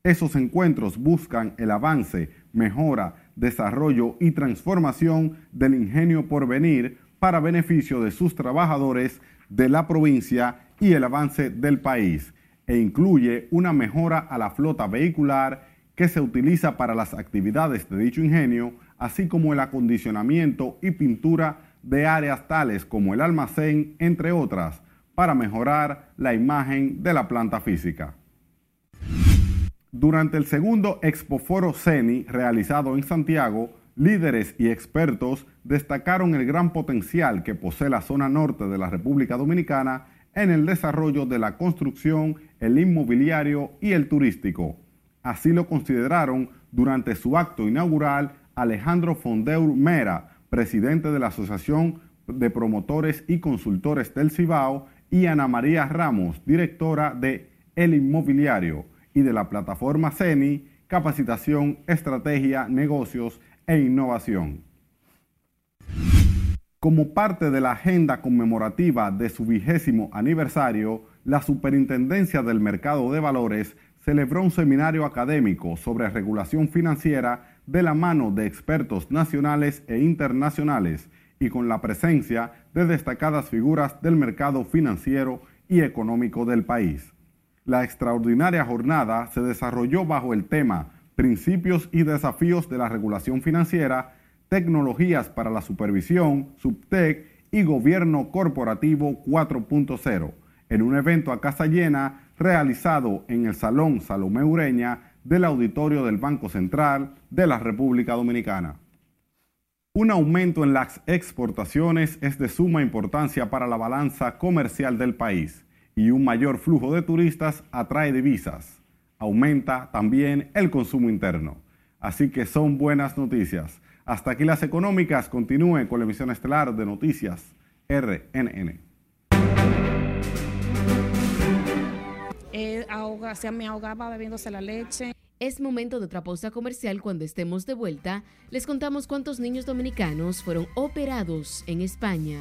S35: Esos encuentros buscan el avance, mejora, desarrollo y transformación del ingenio por venir para beneficio de sus trabajadores, de la provincia y el avance del país, e incluye una mejora a la flota vehicular que se utiliza para las actividades de dicho ingenio, así como el acondicionamiento y pintura de áreas tales como el almacén, entre otras, para mejorar la imagen de la planta física. Durante el segundo Expoforo CENI realizado en Santiago, líderes y expertos destacaron el gran potencial que posee la zona norte de la República Dominicana en el desarrollo de la construcción, el inmobiliario y el turístico. Así lo consideraron durante su acto inaugural Alejandro Fondeur Mera, presidente de la Asociación de Promotores y Consultores del Cibao, y Ana María Ramos, directora de El Inmobiliario y de la plataforma CENI, Capacitación, Estrategia, Negocios e Innovación. Como parte de la agenda conmemorativa de su vigésimo aniversario, la Superintendencia del Mercado de Valores celebró un seminario académico sobre regulación financiera de la mano de expertos nacionales e internacionales y con la presencia de destacadas figuras del mercado financiero y económico del país. La extraordinaria jornada se desarrolló bajo el tema Principios y desafíos de la regulación financiera, tecnologías para la supervisión, subtec y gobierno corporativo 4.0, en un evento a casa llena realizado en el Salón Salomé Ureña del Auditorio del Banco Central de la República Dominicana. Un aumento en las exportaciones es de suma importancia para la balanza comercial del país y un mayor flujo de turistas atrae divisas. Aumenta también el consumo interno. Así que son buenas noticias. Hasta aquí las económicas. Continúen con la emisión estelar de Noticias RNN.
S36: Eh, ahoga, se me ahogaba bebiéndose la leche.
S2: Es momento de otra pausa comercial. Cuando estemos de vuelta, les contamos cuántos niños dominicanos fueron operados en España.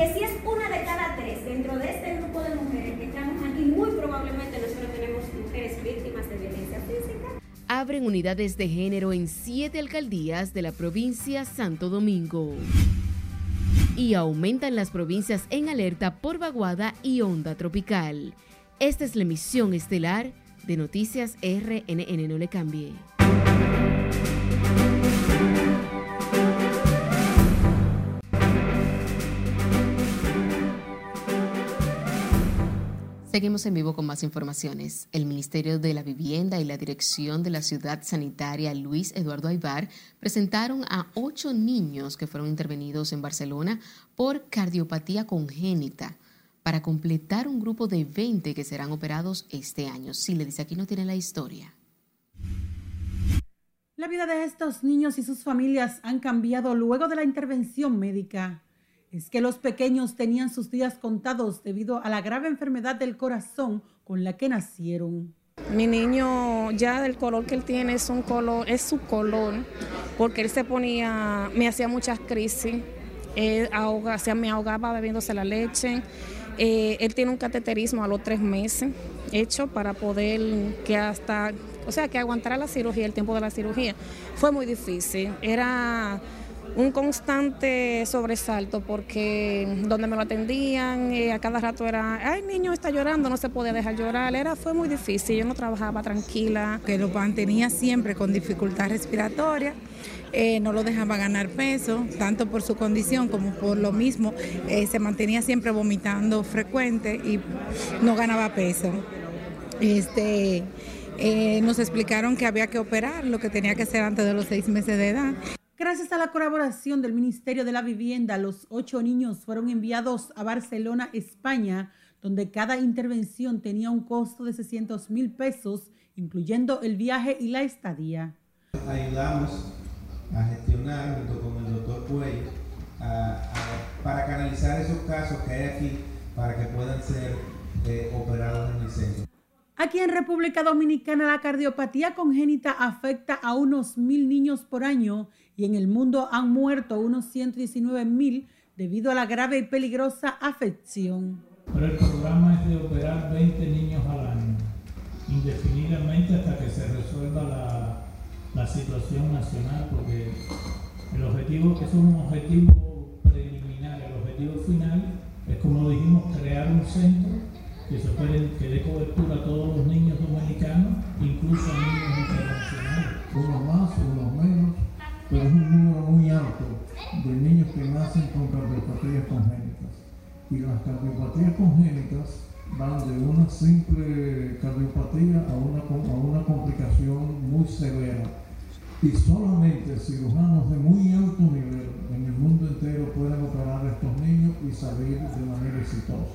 S27: Que si es una de cada tres dentro de este grupo de mujeres que estamos aquí, muy probablemente nosotros tenemos mujeres víctimas de violencia física.
S2: Abren unidades de género en siete alcaldías de la provincia Santo Domingo. Y aumentan las provincias en alerta por vaguada y onda tropical. Esta es la emisión estelar de Noticias RNN. No le cambie. Seguimos en vivo con más informaciones. El Ministerio de la Vivienda y la Dirección de la Ciudad Sanitaria Luis Eduardo Aybar presentaron a ocho niños que fueron intervenidos en Barcelona por cardiopatía congénita para completar un grupo de 20 que serán operados este año. Si le dice aquí no tiene la historia.
S37: La vida de estos niños y sus familias han cambiado luego de la intervención médica. Es que los pequeños tenían sus días contados debido a la grave enfermedad del corazón con la que nacieron.
S36: Mi niño ya del color que él tiene es un color, es su color, porque él se ponía, me hacía muchas crisis, él me ahogaba bebiéndose la leche. Eh, él tiene un cateterismo a los tres meses hecho para poder que hasta, o sea, que aguantara la cirugía, el tiempo de la cirugía. Fue muy difícil. Era un constante sobresalto porque donde me lo atendían eh, a cada rato era, ay niño está llorando, no se puede dejar llorar, era fue muy difícil, yo no trabajaba tranquila.
S38: Que lo mantenía siempre con dificultad respiratoria. Eh, no lo dejaba ganar peso, tanto por su condición como por lo mismo, eh, se mantenía siempre vomitando frecuente y no ganaba peso. Este, nos explicaron que había que operar, lo que tenía que hacer antes de los seis meses de edad.
S37: Gracias a la colaboración del Ministerio de la Vivienda, los ocho niños fueron enviados a Barcelona, España, donde cada intervención tenía un costo de 600 mil pesos, incluyendo el viaje y la estadía.
S39: Ayudamos a gestionar junto con el doctor Puey para canalizar esos casos que hay aquí para que puedan ser eh, operados en el centro.
S37: Aquí en República Dominicana la cardiopatía congénita afecta a unos mil niños por año y en el mundo han muerto unos 119 mil debido a la grave y peligrosa afección.
S39: Pero el programa es de operar 20 niños al año, indefinidamente hasta que se resuelva la, situación nacional, porque el objetivo, que es un objetivo preliminar, el objetivo final es, como dijimos, crear un centro que se que dé cobertura a todos los niños dominicanos, incluso a niños internacionales, unos más, unos menos, pero es un número muy alto de niños que nacen con cardiopatías congénitas. Y las cardiopatías congénitas van de una simple cardiopatía a una, a una complicación muy severa. Y solamente cirujanos de muy alto nivel en el mundo entero pueden operar a estos niños y salir de manera exitosa.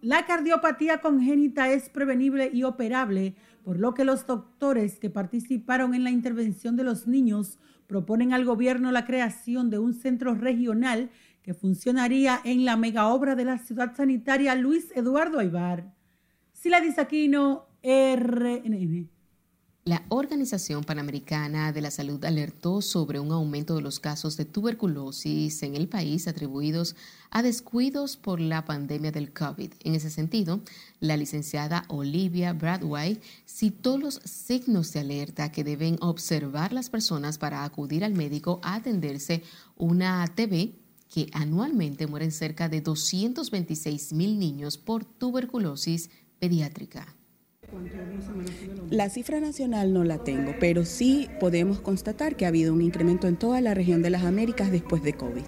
S37: La cardiopatía congénita es prevenible y operable, por lo que los doctores que participaron en la intervención de los niños proponen al gobierno la creación de un centro regional que funcionaría en la mega obra de la ciudad sanitaria Luis Eduardo Aybar. Sila Disaquino, RNN.
S2: La Organización Panamericana de la Salud alertó sobre un aumento de los casos de tuberculosis en el país atribuidos a descuidos por la pandemia del COVID. En ese sentido, la licenciada Olivia Bradway citó los signos de alerta que deben observar las personas para acudir al médico a atenderse una TB que anualmente mueren cerca de 226 mil niños por tuberculosis pediátrica.
S40: La cifra nacional no la tengo, pero sí podemos constatar que ha habido un incremento en toda la región de las Américas después de COVID.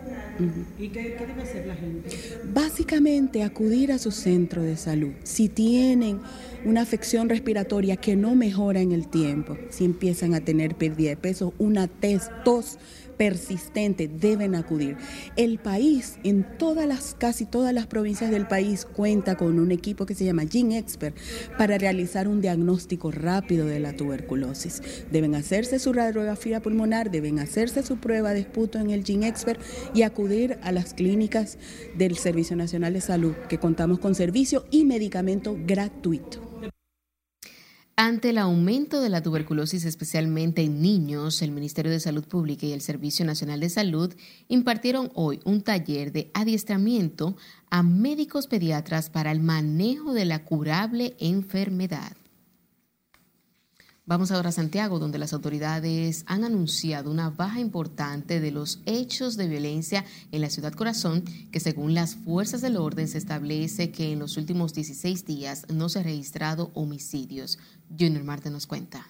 S37: ¿Y qué, debe hacer la gente?
S40: Básicamente acudir a su centro de salud. Si tienen una afección respiratoria que no mejora en el tiempo, si empiezan a tener pérdida de peso, una tos persistente, deben acudir. El país, en todas las, casi todas las provincias del país, cuenta con un equipo que se llama Gene Expert para realizar un diagnóstico rápido de la tuberculosis. Deben hacerse su radiografía pulmonar, deben hacerse su prueba de esputo en el Gene Expert y acudir a las clínicas del Servicio Nacional de Salud, que contamos con servicio y medicamento gratuito.
S2: Ante el aumento de la tuberculosis, especialmente en niños, el Ministerio de Salud Pública y el Servicio Nacional de Salud impartieron hoy un taller de adiestramiento a médicos pediatras para el manejo de la curable enfermedad. Vamos ahora a Santiago, donde las autoridades han anunciado una baja importante de los hechos de violencia en la ciudad corazón, que según las fuerzas del orden se establece que en los últimos 16 días no se han registrado homicidios. Junior Marte nos cuenta.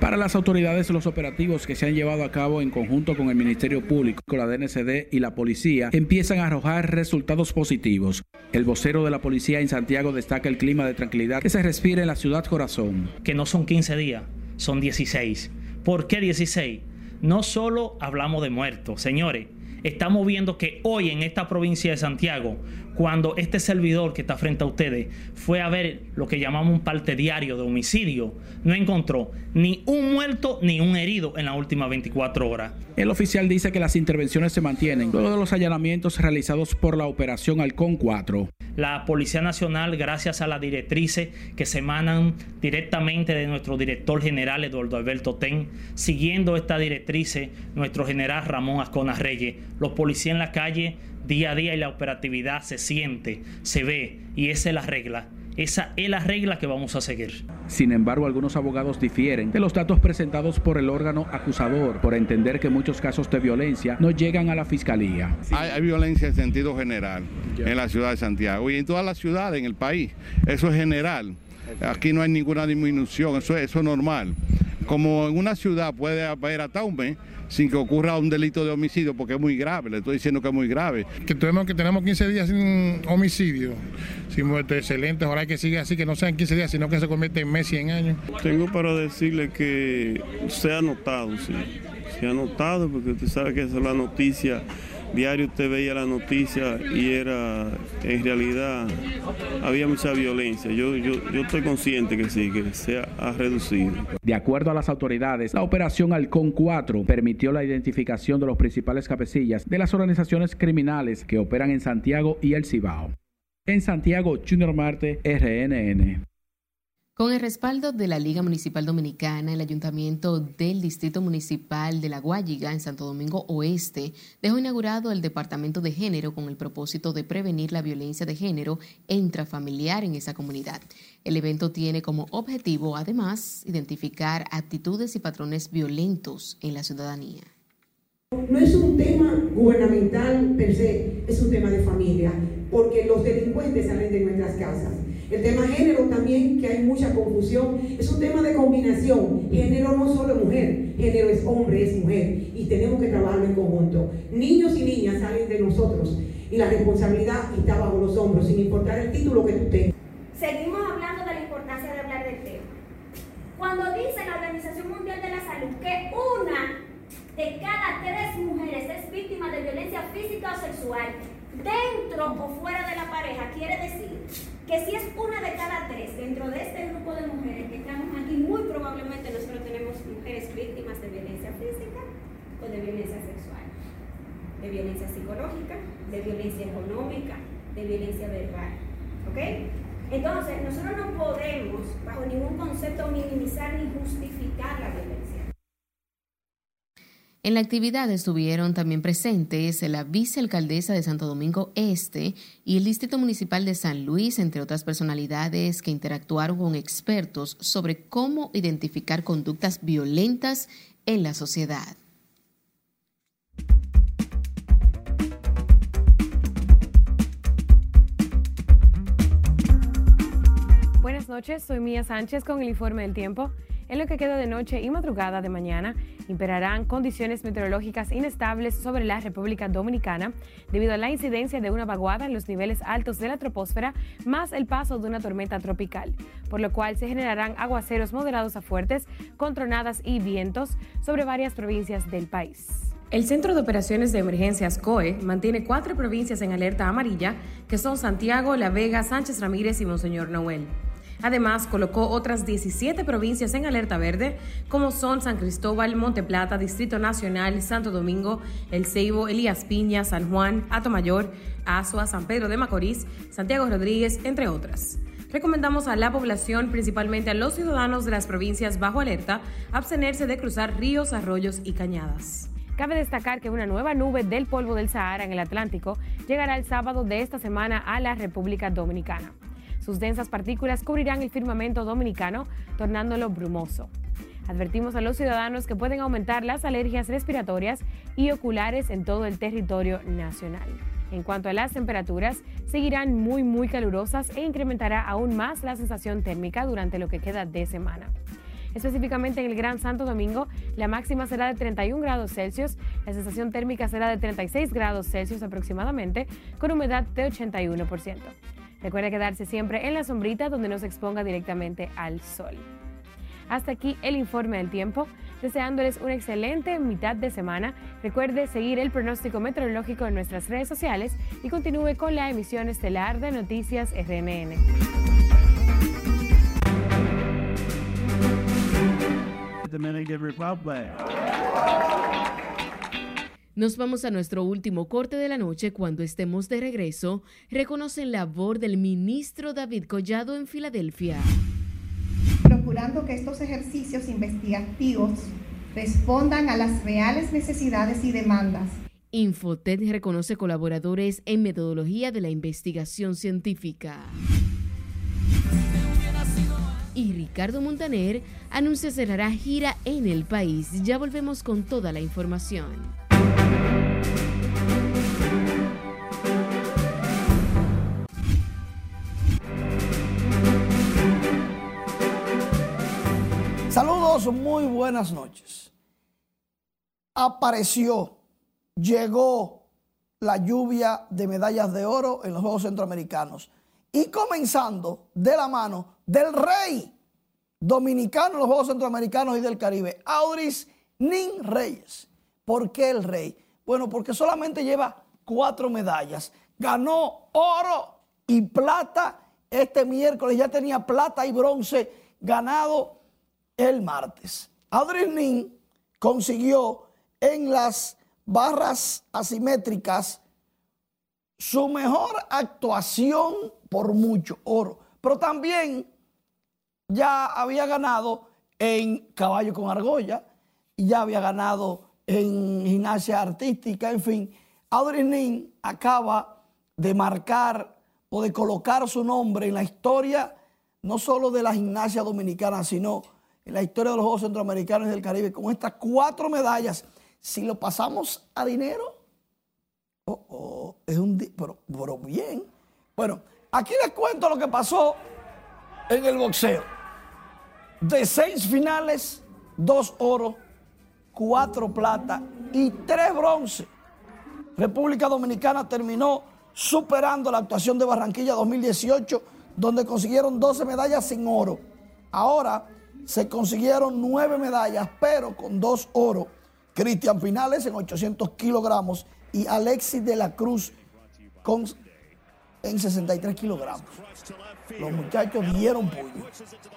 S41: Para las autoridades, los operativos que se han llevado a cabo en conjunto con el Ministerio Público, la DNCD y la policía empiezan a arrojar resultados positivos. El vocero de la policía en Santiago destaca el clima de tranquilidad que se respira en la ciudad corazón.
S8: Que no son 15 días, son 16. ¿Por qué 16? No solo hablamos de muertos, señores. Estamos viendo que hoy en esta provincia de Santiago cuando este servidor que está frente a ustedes fue a ver lo que llamamos un parte diario de homicidio, no encontró ni un muerto ni un herido en las últimas 24 horas.
S41: El oficial dice que las intervenciones se mantienen luego de los allanamientos realizados por la operación Halcón 4.
S8: La Policía Nacional, gracias a las directrices que se emanan directamente de nuestro director general Eduardo Alberto Ten, siguiendo esta directrices, nuestro general Ramón Ascona Reyes, los policías en la calle día a día y la operatividad se siente, se ve y esa es la regla. Esa es la regla que vamos a seguir.
S41: Sin embargo, algunos abogados difieren de los datos presentados por el órgano acusador por entender que muchos casos de violencia no llegan a la fiscalía.
S42: Hay, violencia en sentido general en la ciudad de Santiago y en todas las ciudades en el país. Eso es general. Aquí no hay ninguna disminución, eso, eso es normal. Como en una ciudad puede haber hasta un mes sin que ocurra un delito de homicidio, porque es muy grave, le estoy diciendo que es muy grave.
S43: Que tenemos, que tenemos 15 días sin homicidio, sin muerte excelente, ojalá que siga así, que no sean 15 días, sino que se convierta en mes 100 años.
S44: Tengo para decirle que se ha notado, sí, se ha notado, porque usted sabe que esa es la noticia diario usted veía la noticia y era, en realidad, había mucha violencia. Yo, yo, yo estoy consciente que sí, que se ha, reducido.
S41: De acuerdo a las autoridades, la operación Halcón 4 permitió la identificación de los principales cabecillas de las organizaciones criminales que operan en Santiago y el Cibao. En Santiago, Junior Marte, RNN.
S2: Con el respaldo de la Liga Municipal Dominicana, el Ayuntamiento del Distrito Municipal de La Guayiga, en Santo Domingo Oeste, dejó inaugurado el Departamento de Género con el propósito de prevenir la violencia de género intrafamiliar en esa comunidad. El evento tiene como objetivo, además, identificar actitudes y patrones violentos en la ciudadanía.
S45: No es un tema gubernamental per se, es un tema de familia, porque los delincuentes salen de nuestras casas el tema género también, que hay mucha confusión, es un tema de combinación. Género no solo es mujer, género es hombre, es mujer, y tenemos que trabajarlo en conjunto. Niños y niñas salen de nosotros y la responsabilidad está bajo los hombros, sin importar el título que tú tengas.
S27: Seguimos hablando de la importancia de hablar del tema. Cuando dice la Organización Mundial de la Salud que una de cada tres mujeres es víctima de violencia física o sexual, dentro o fuera de la pareja, quiere decir que si es una de cada tres dentro de este grupo de mujeres que estamos aquí, muy probablemente nosotros tenemos mujeres víctimas de violencia física o de violencia sexual, de violencia psicológica, de violencia económica, de violencia verbal. ¿Ok? Entonces, nosotros no podemos, bajo ningún concepto, minimizar ni justificar la violencia.
S2: En la actividad estuvieron también presentes la vicealcaldesa de Santo Domingo Este y el Distrito Municipal de San Luis, entre otras personalidades que interactuaron con expertos sobre cómo identificar conductas violentas en la sociedad.
S46: Buenas noches, soy Mía Sánchez con el informe del tiempo. En lo que queda de noche y madrugada de mañana, imperarán condiciones meteorológicas inestables sobre la República Dominicana debido a la incidencia de una vaguada en los niveles altos de la troposfera, más el paso de una tormenta tropical, por lo cual se generarán aguaceros moderados a fuertes, con tronadas y vientos sobre varias provincias del país. El Centro de Operaciones de Emergencias COE mantiene cuatro provincias en alerta amarilla, que son Santiago, La Vega, Sánchez Ramírez y Monseñor Noel. Además, colocó otras 17 provincias en alerta verde, como son San Cristóbal, Monteplata, Distrito Nacional, Santo Domingo, El Ceibo, Elías Piña, San Juan, Atomayor, Azua, San Pedro de Macorís, Santiago Rodríguez, entre otras. Recomendamos a la población, principalmente a los ciudadanos de las provincias bajo alerta, abstenerse de cruzar ríos, arroyos y cañadas. Cabe destacar que una nueva nube del polvo del Sahara en el Atlántico llegará el sábado de esta semana a la República Dominicana. Sus densas partículas cubrirán el firmamento dominicano, tornándolo brumoso. Advertimos a los ciudadanos que pueden aumentar las alergias respiratorias y oculares en todo el territorio nacional. En cuanto a las temperaturas, seguirán muy muy calurosas e incrementará aún más la sensación térmica durante lo que queda de semana. Específicamente en el Gran Santo Domingo, la máxima será de 31 grados Celsius, la sensación térmica será de 36 grados Celsius aproximadamente, con humedad de 81%. Recuerde quedarse siempre en la sombrita donde no se exponga directamente al sol. Hasta aquí el informe del tiempo, deseándoles una excelente mitad de semana. Recuerde seguir el pronóstico meteorológico en nuestras redes sociales y continúe con la emisión estelar de Noticias RNN.
S2: Nos vamos a nuestro último corte de la noche cuando estemos de regreso. Reconocen labor del ministro David Collado en Filadelfia.
S38: Procurando que estos ejercicios investigativos respondan a las reales necesidades y demandas.
S2: Infotet reconoce colaboradores en metodología de la investigación científica. Y Ricardo Montaner anuncia cerrará gira en el país. Ya volvemos con toda la información.
S47: Muy buenas noches. Apareció, llegó la lluvia de medallas de oro en los Juegos Centroamericanos y comenzando de la mano del rey dominicano en los Juegos Centroamericanos y del Caribe, Audris Nin Reyes. ¿Por qué el rey? Bueno, porque solamente lleva cuatro medallas. Ganó oro y plata este miércoles. Ya tenía plata y bronce ganado el martes. Audrey Nin consiguió en las barras asimétricas su mejor actuación por mucho oro. Pero también ya había ganado en caballo con argolla y ya había ganado en gimnasia artística, en fin. Audrey Nin acaba de marcar o de colocar su nombre en la historia no solo de la gimnasia dominicana, sino en la historia de los Juegos Centroamericanos y del Caribe, con estas cuatro medallas. Si lo pasamos a dinero, oh, oh, es un... Pero, bien. Bueno, aquí les cuento lo que pasó en el boxeo. De seis finales, dos oros, cuatro plata y tres bronce. República Dominicana terminó superando la actuación de Barranquilla 2018, donde consiguieron 12 medallas sin oro. Ahora se consiguieron nueve medallas, pero con dos oro. Cristian Finales en 800 kilogramos y Alexis de la Cruz con, en 63 kilogramos. Los muchachos dieron puño.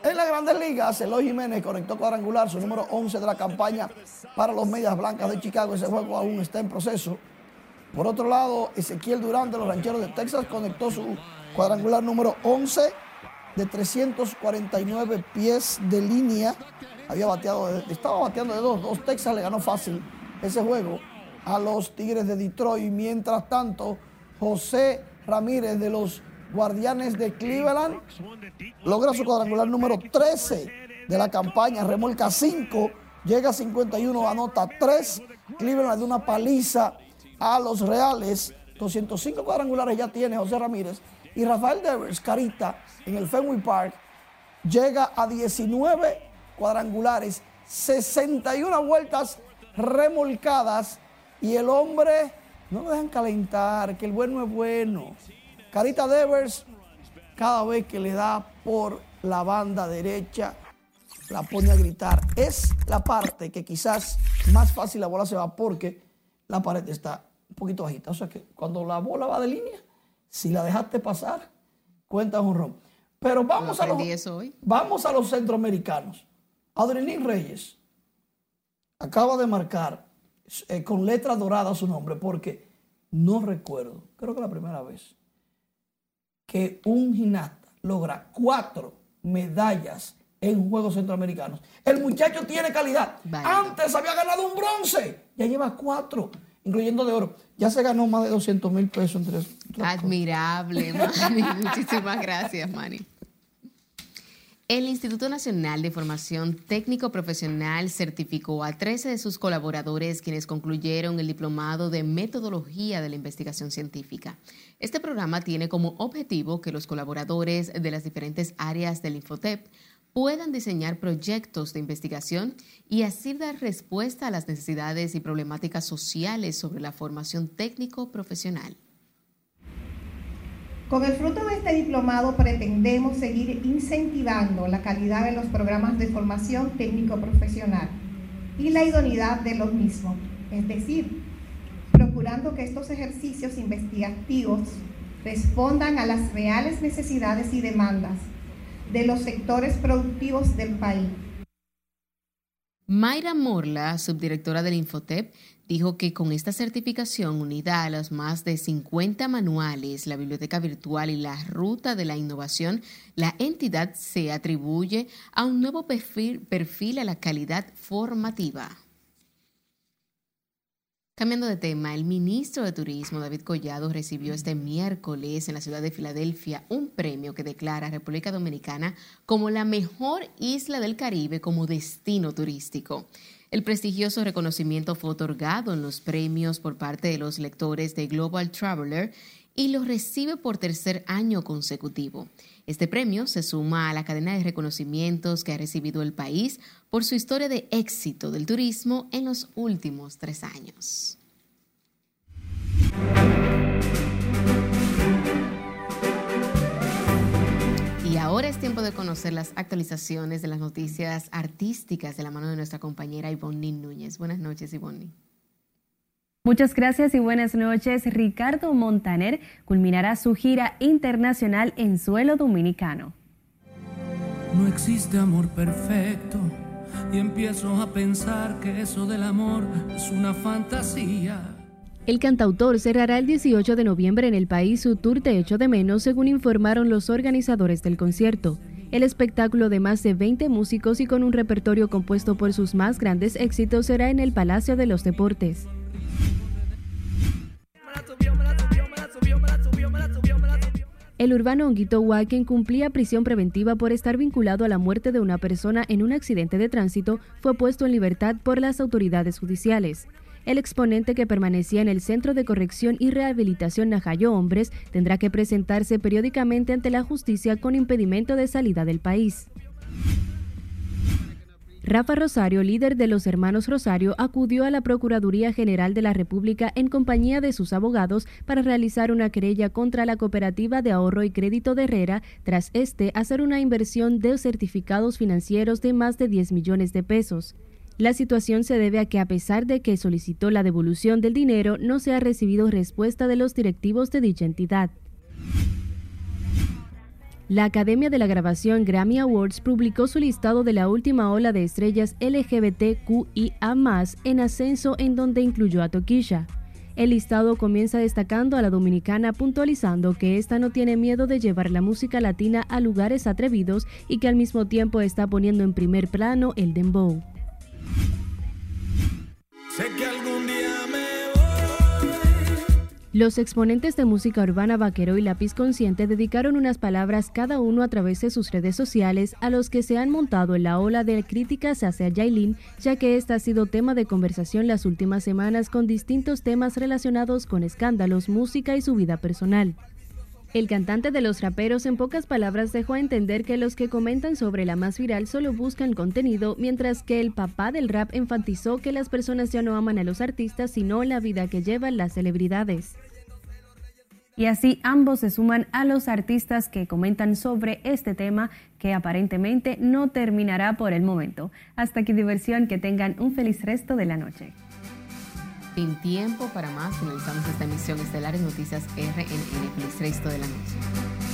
S47: En las grandes ligas, Eloy Jiménez conectó cuadrangular, su número 11 de la campaña para los Medias Blancas de Chicago. Ese juego aún está en proceso. Por otro lado, Ezequiel Durán de los Rancheros de Texas conectó su cuadrangular número 11 de 349 pies de línea. Había bateado, estaba bateando de dos. Dos Texas le ganó fácil ese juego a los Tigres de Detroit. Mientras tanto, José Ramírez de los Guardianes de Cleveland logra su cuadrangular número 13 de la campaña, remolca 5, llega a 51, anota 3. Cleveland de una paliza a los Reales. 205 cuadrangulares ya tiene José Ramírez. Y Rafael Devers, Carita, en el Fenway Park, llega a 19 cuadrangulares, 61 vueltas remolcadas y el hombre no lo dejan calentar, que el bueno es bueno. Carita Devers, cada vez que le da por la banda derecha, la pone a gritar. Es la parte que quizás más fácil la bola se va porque la pared está un poquito bajita. O sea que cuando la bola va de línea, si la dejaste pasar, cuenta un ron. Pero vamos a, los, vamos a los centroamericanos. Adrenín Reyes acaba de marcar eh, con letra dorada su nombre porque no recuerdo, creo que la primera vez, que un gimnasta logra cuatro medallas en Juegos Centroamericanos. El muchacho tiene calidad. Antes había ganado un bronce, ya lleva cuatro, incluyendo de oro. Ya se ganó más de 200 mil pesos entre...
S2: Admirable, Manny. Muchísimas gracias, Manny. El Instituto Nacional de Formación Técnico Profesional certificó a 13 de sus colaboradores quienes concluyeron el diplomado de metodología de la investigación científica. Este programa tiene como objetivo que los colaboradores de las diferentes áreas del Infotep puedan diseñar proyectos de investigación y así dar respuesta a las necesidades y problemáticas sociales sobre la formación técnico-profesional.
S38: Con el fruto de este diplomado pretendemos seguir incentivando la calidad de los programas de formación técnico-profesional y la idoneidad de los mismos, es decir, procurando que estos ejercicios investigativos respondan a las reales necesidades y demandas de los sectores productivos del país.
S2: Mayra Morla, subdirectora del Infotep, dijo que con esta certificación unida a los más de 50 manuales, la biblioteca virtual y la ruta de la innovación, la entidad se atribuye a un nuevo perfil, perfil a la calidad formativa. Cambiando de tema, el ministro de Turismo, David Collado, recibió este miércoles en la ciudad de Filadelfia un premio que declara a República Dominicana como la mejor isla del Caribe como destino turístico. El prestigioso reconocimiento fue otorgado en los premios por parte de los lectores de Global Traveler y lo recibe por tercer año consecutivo. Este premio se suma a la cadena de reconocimientos que ha recibido el país por su historia de éxito del turismo en los últimos tres años. Y ahora es tiempo de conocer las actualizaciones de las noticias artísticas de la mano de nuestra compañera Ivonne Núñez. Buenas noches, Ivonne.
S48: Muchas gracias y buenas noches. Ricardo Montaner culminará su gira internacional en suelo dominicano.
S49: No existe amor perfecto y empiezo a pensar que eso del amor es una fantasía.
S48: El cantautor cerrará el 18 de noviembre en el país su tour de Hecho de Menos, según informaron los organizadores del concierto. El espectáculo de más de 20 músicos y con un repertorio compuesto por sus más grandes éxitos será en el Palacio de los Deportes. El urbano Honguito Wacken cumplía prisión preventiva por estar vinculado a la muerte de una persona en un accidente de tránsito, fue puesto en libertad por las autoridades judiciales. El exponente que permanecía en el Centro de Corrección y Rehabilitación Najayo Hombres tendrá que presentarse periódicamente ante la justicia con impedimento de salida del país. Rafa Rosario, líder de los hermanos Rosario, acudió a la Procuraduría General de la República en compañía de sus abogados para realizar una querella contra la Cooperativa de Ahorro y Crédito de Herrera, tras este hacer una inversión de certificados financieros de más de 10 millones de pesos. La situación se debe a que a pesar de que solicitó la devolución del dinero, no se ha recibido respuesta de los directivos de dicha entidad. La Academia de la Grabación Grammy Awards publicó su listado de la última ola de estrellas LGBTQIA en ascenso en donde incluyó a Toquisha. El listado comienza destacando a la dominicana puntualizando que esta no tiene miedo de llevar la música latina a lugares atrevidos y que al mismo tiempo está poniendo en primer plano el dembow. Los exponentes de música urbana Vaquero y Lápiz Consciente dedicaron unas palabras cada uno a través de sus redes sociales a los que se han montado en la ola de críticas hacia Yailin, ya que esta ha sido tema de conversación las últimas semanas con distintos temas relacionados con escándalos, música y su vida personal. El cantante de los raperos en pocas palabras dejó a entender que los que comentan sobre la más viral solo buscan contenido, mientras que el papá del rap enfatizó que las personas ya no aman a los artistas, sino la vida que llevan las celebridades. Y así ambos se suman a los artistas que comentan sobre este tema que aparentemente no terminará por el momento. Hasta aquí diversión, que tengan un feliz resto de la noche.
S2: Sin tiempo para más, finalizamos esta emisión estelar en Noticias RNN. Feliz resto de la noche.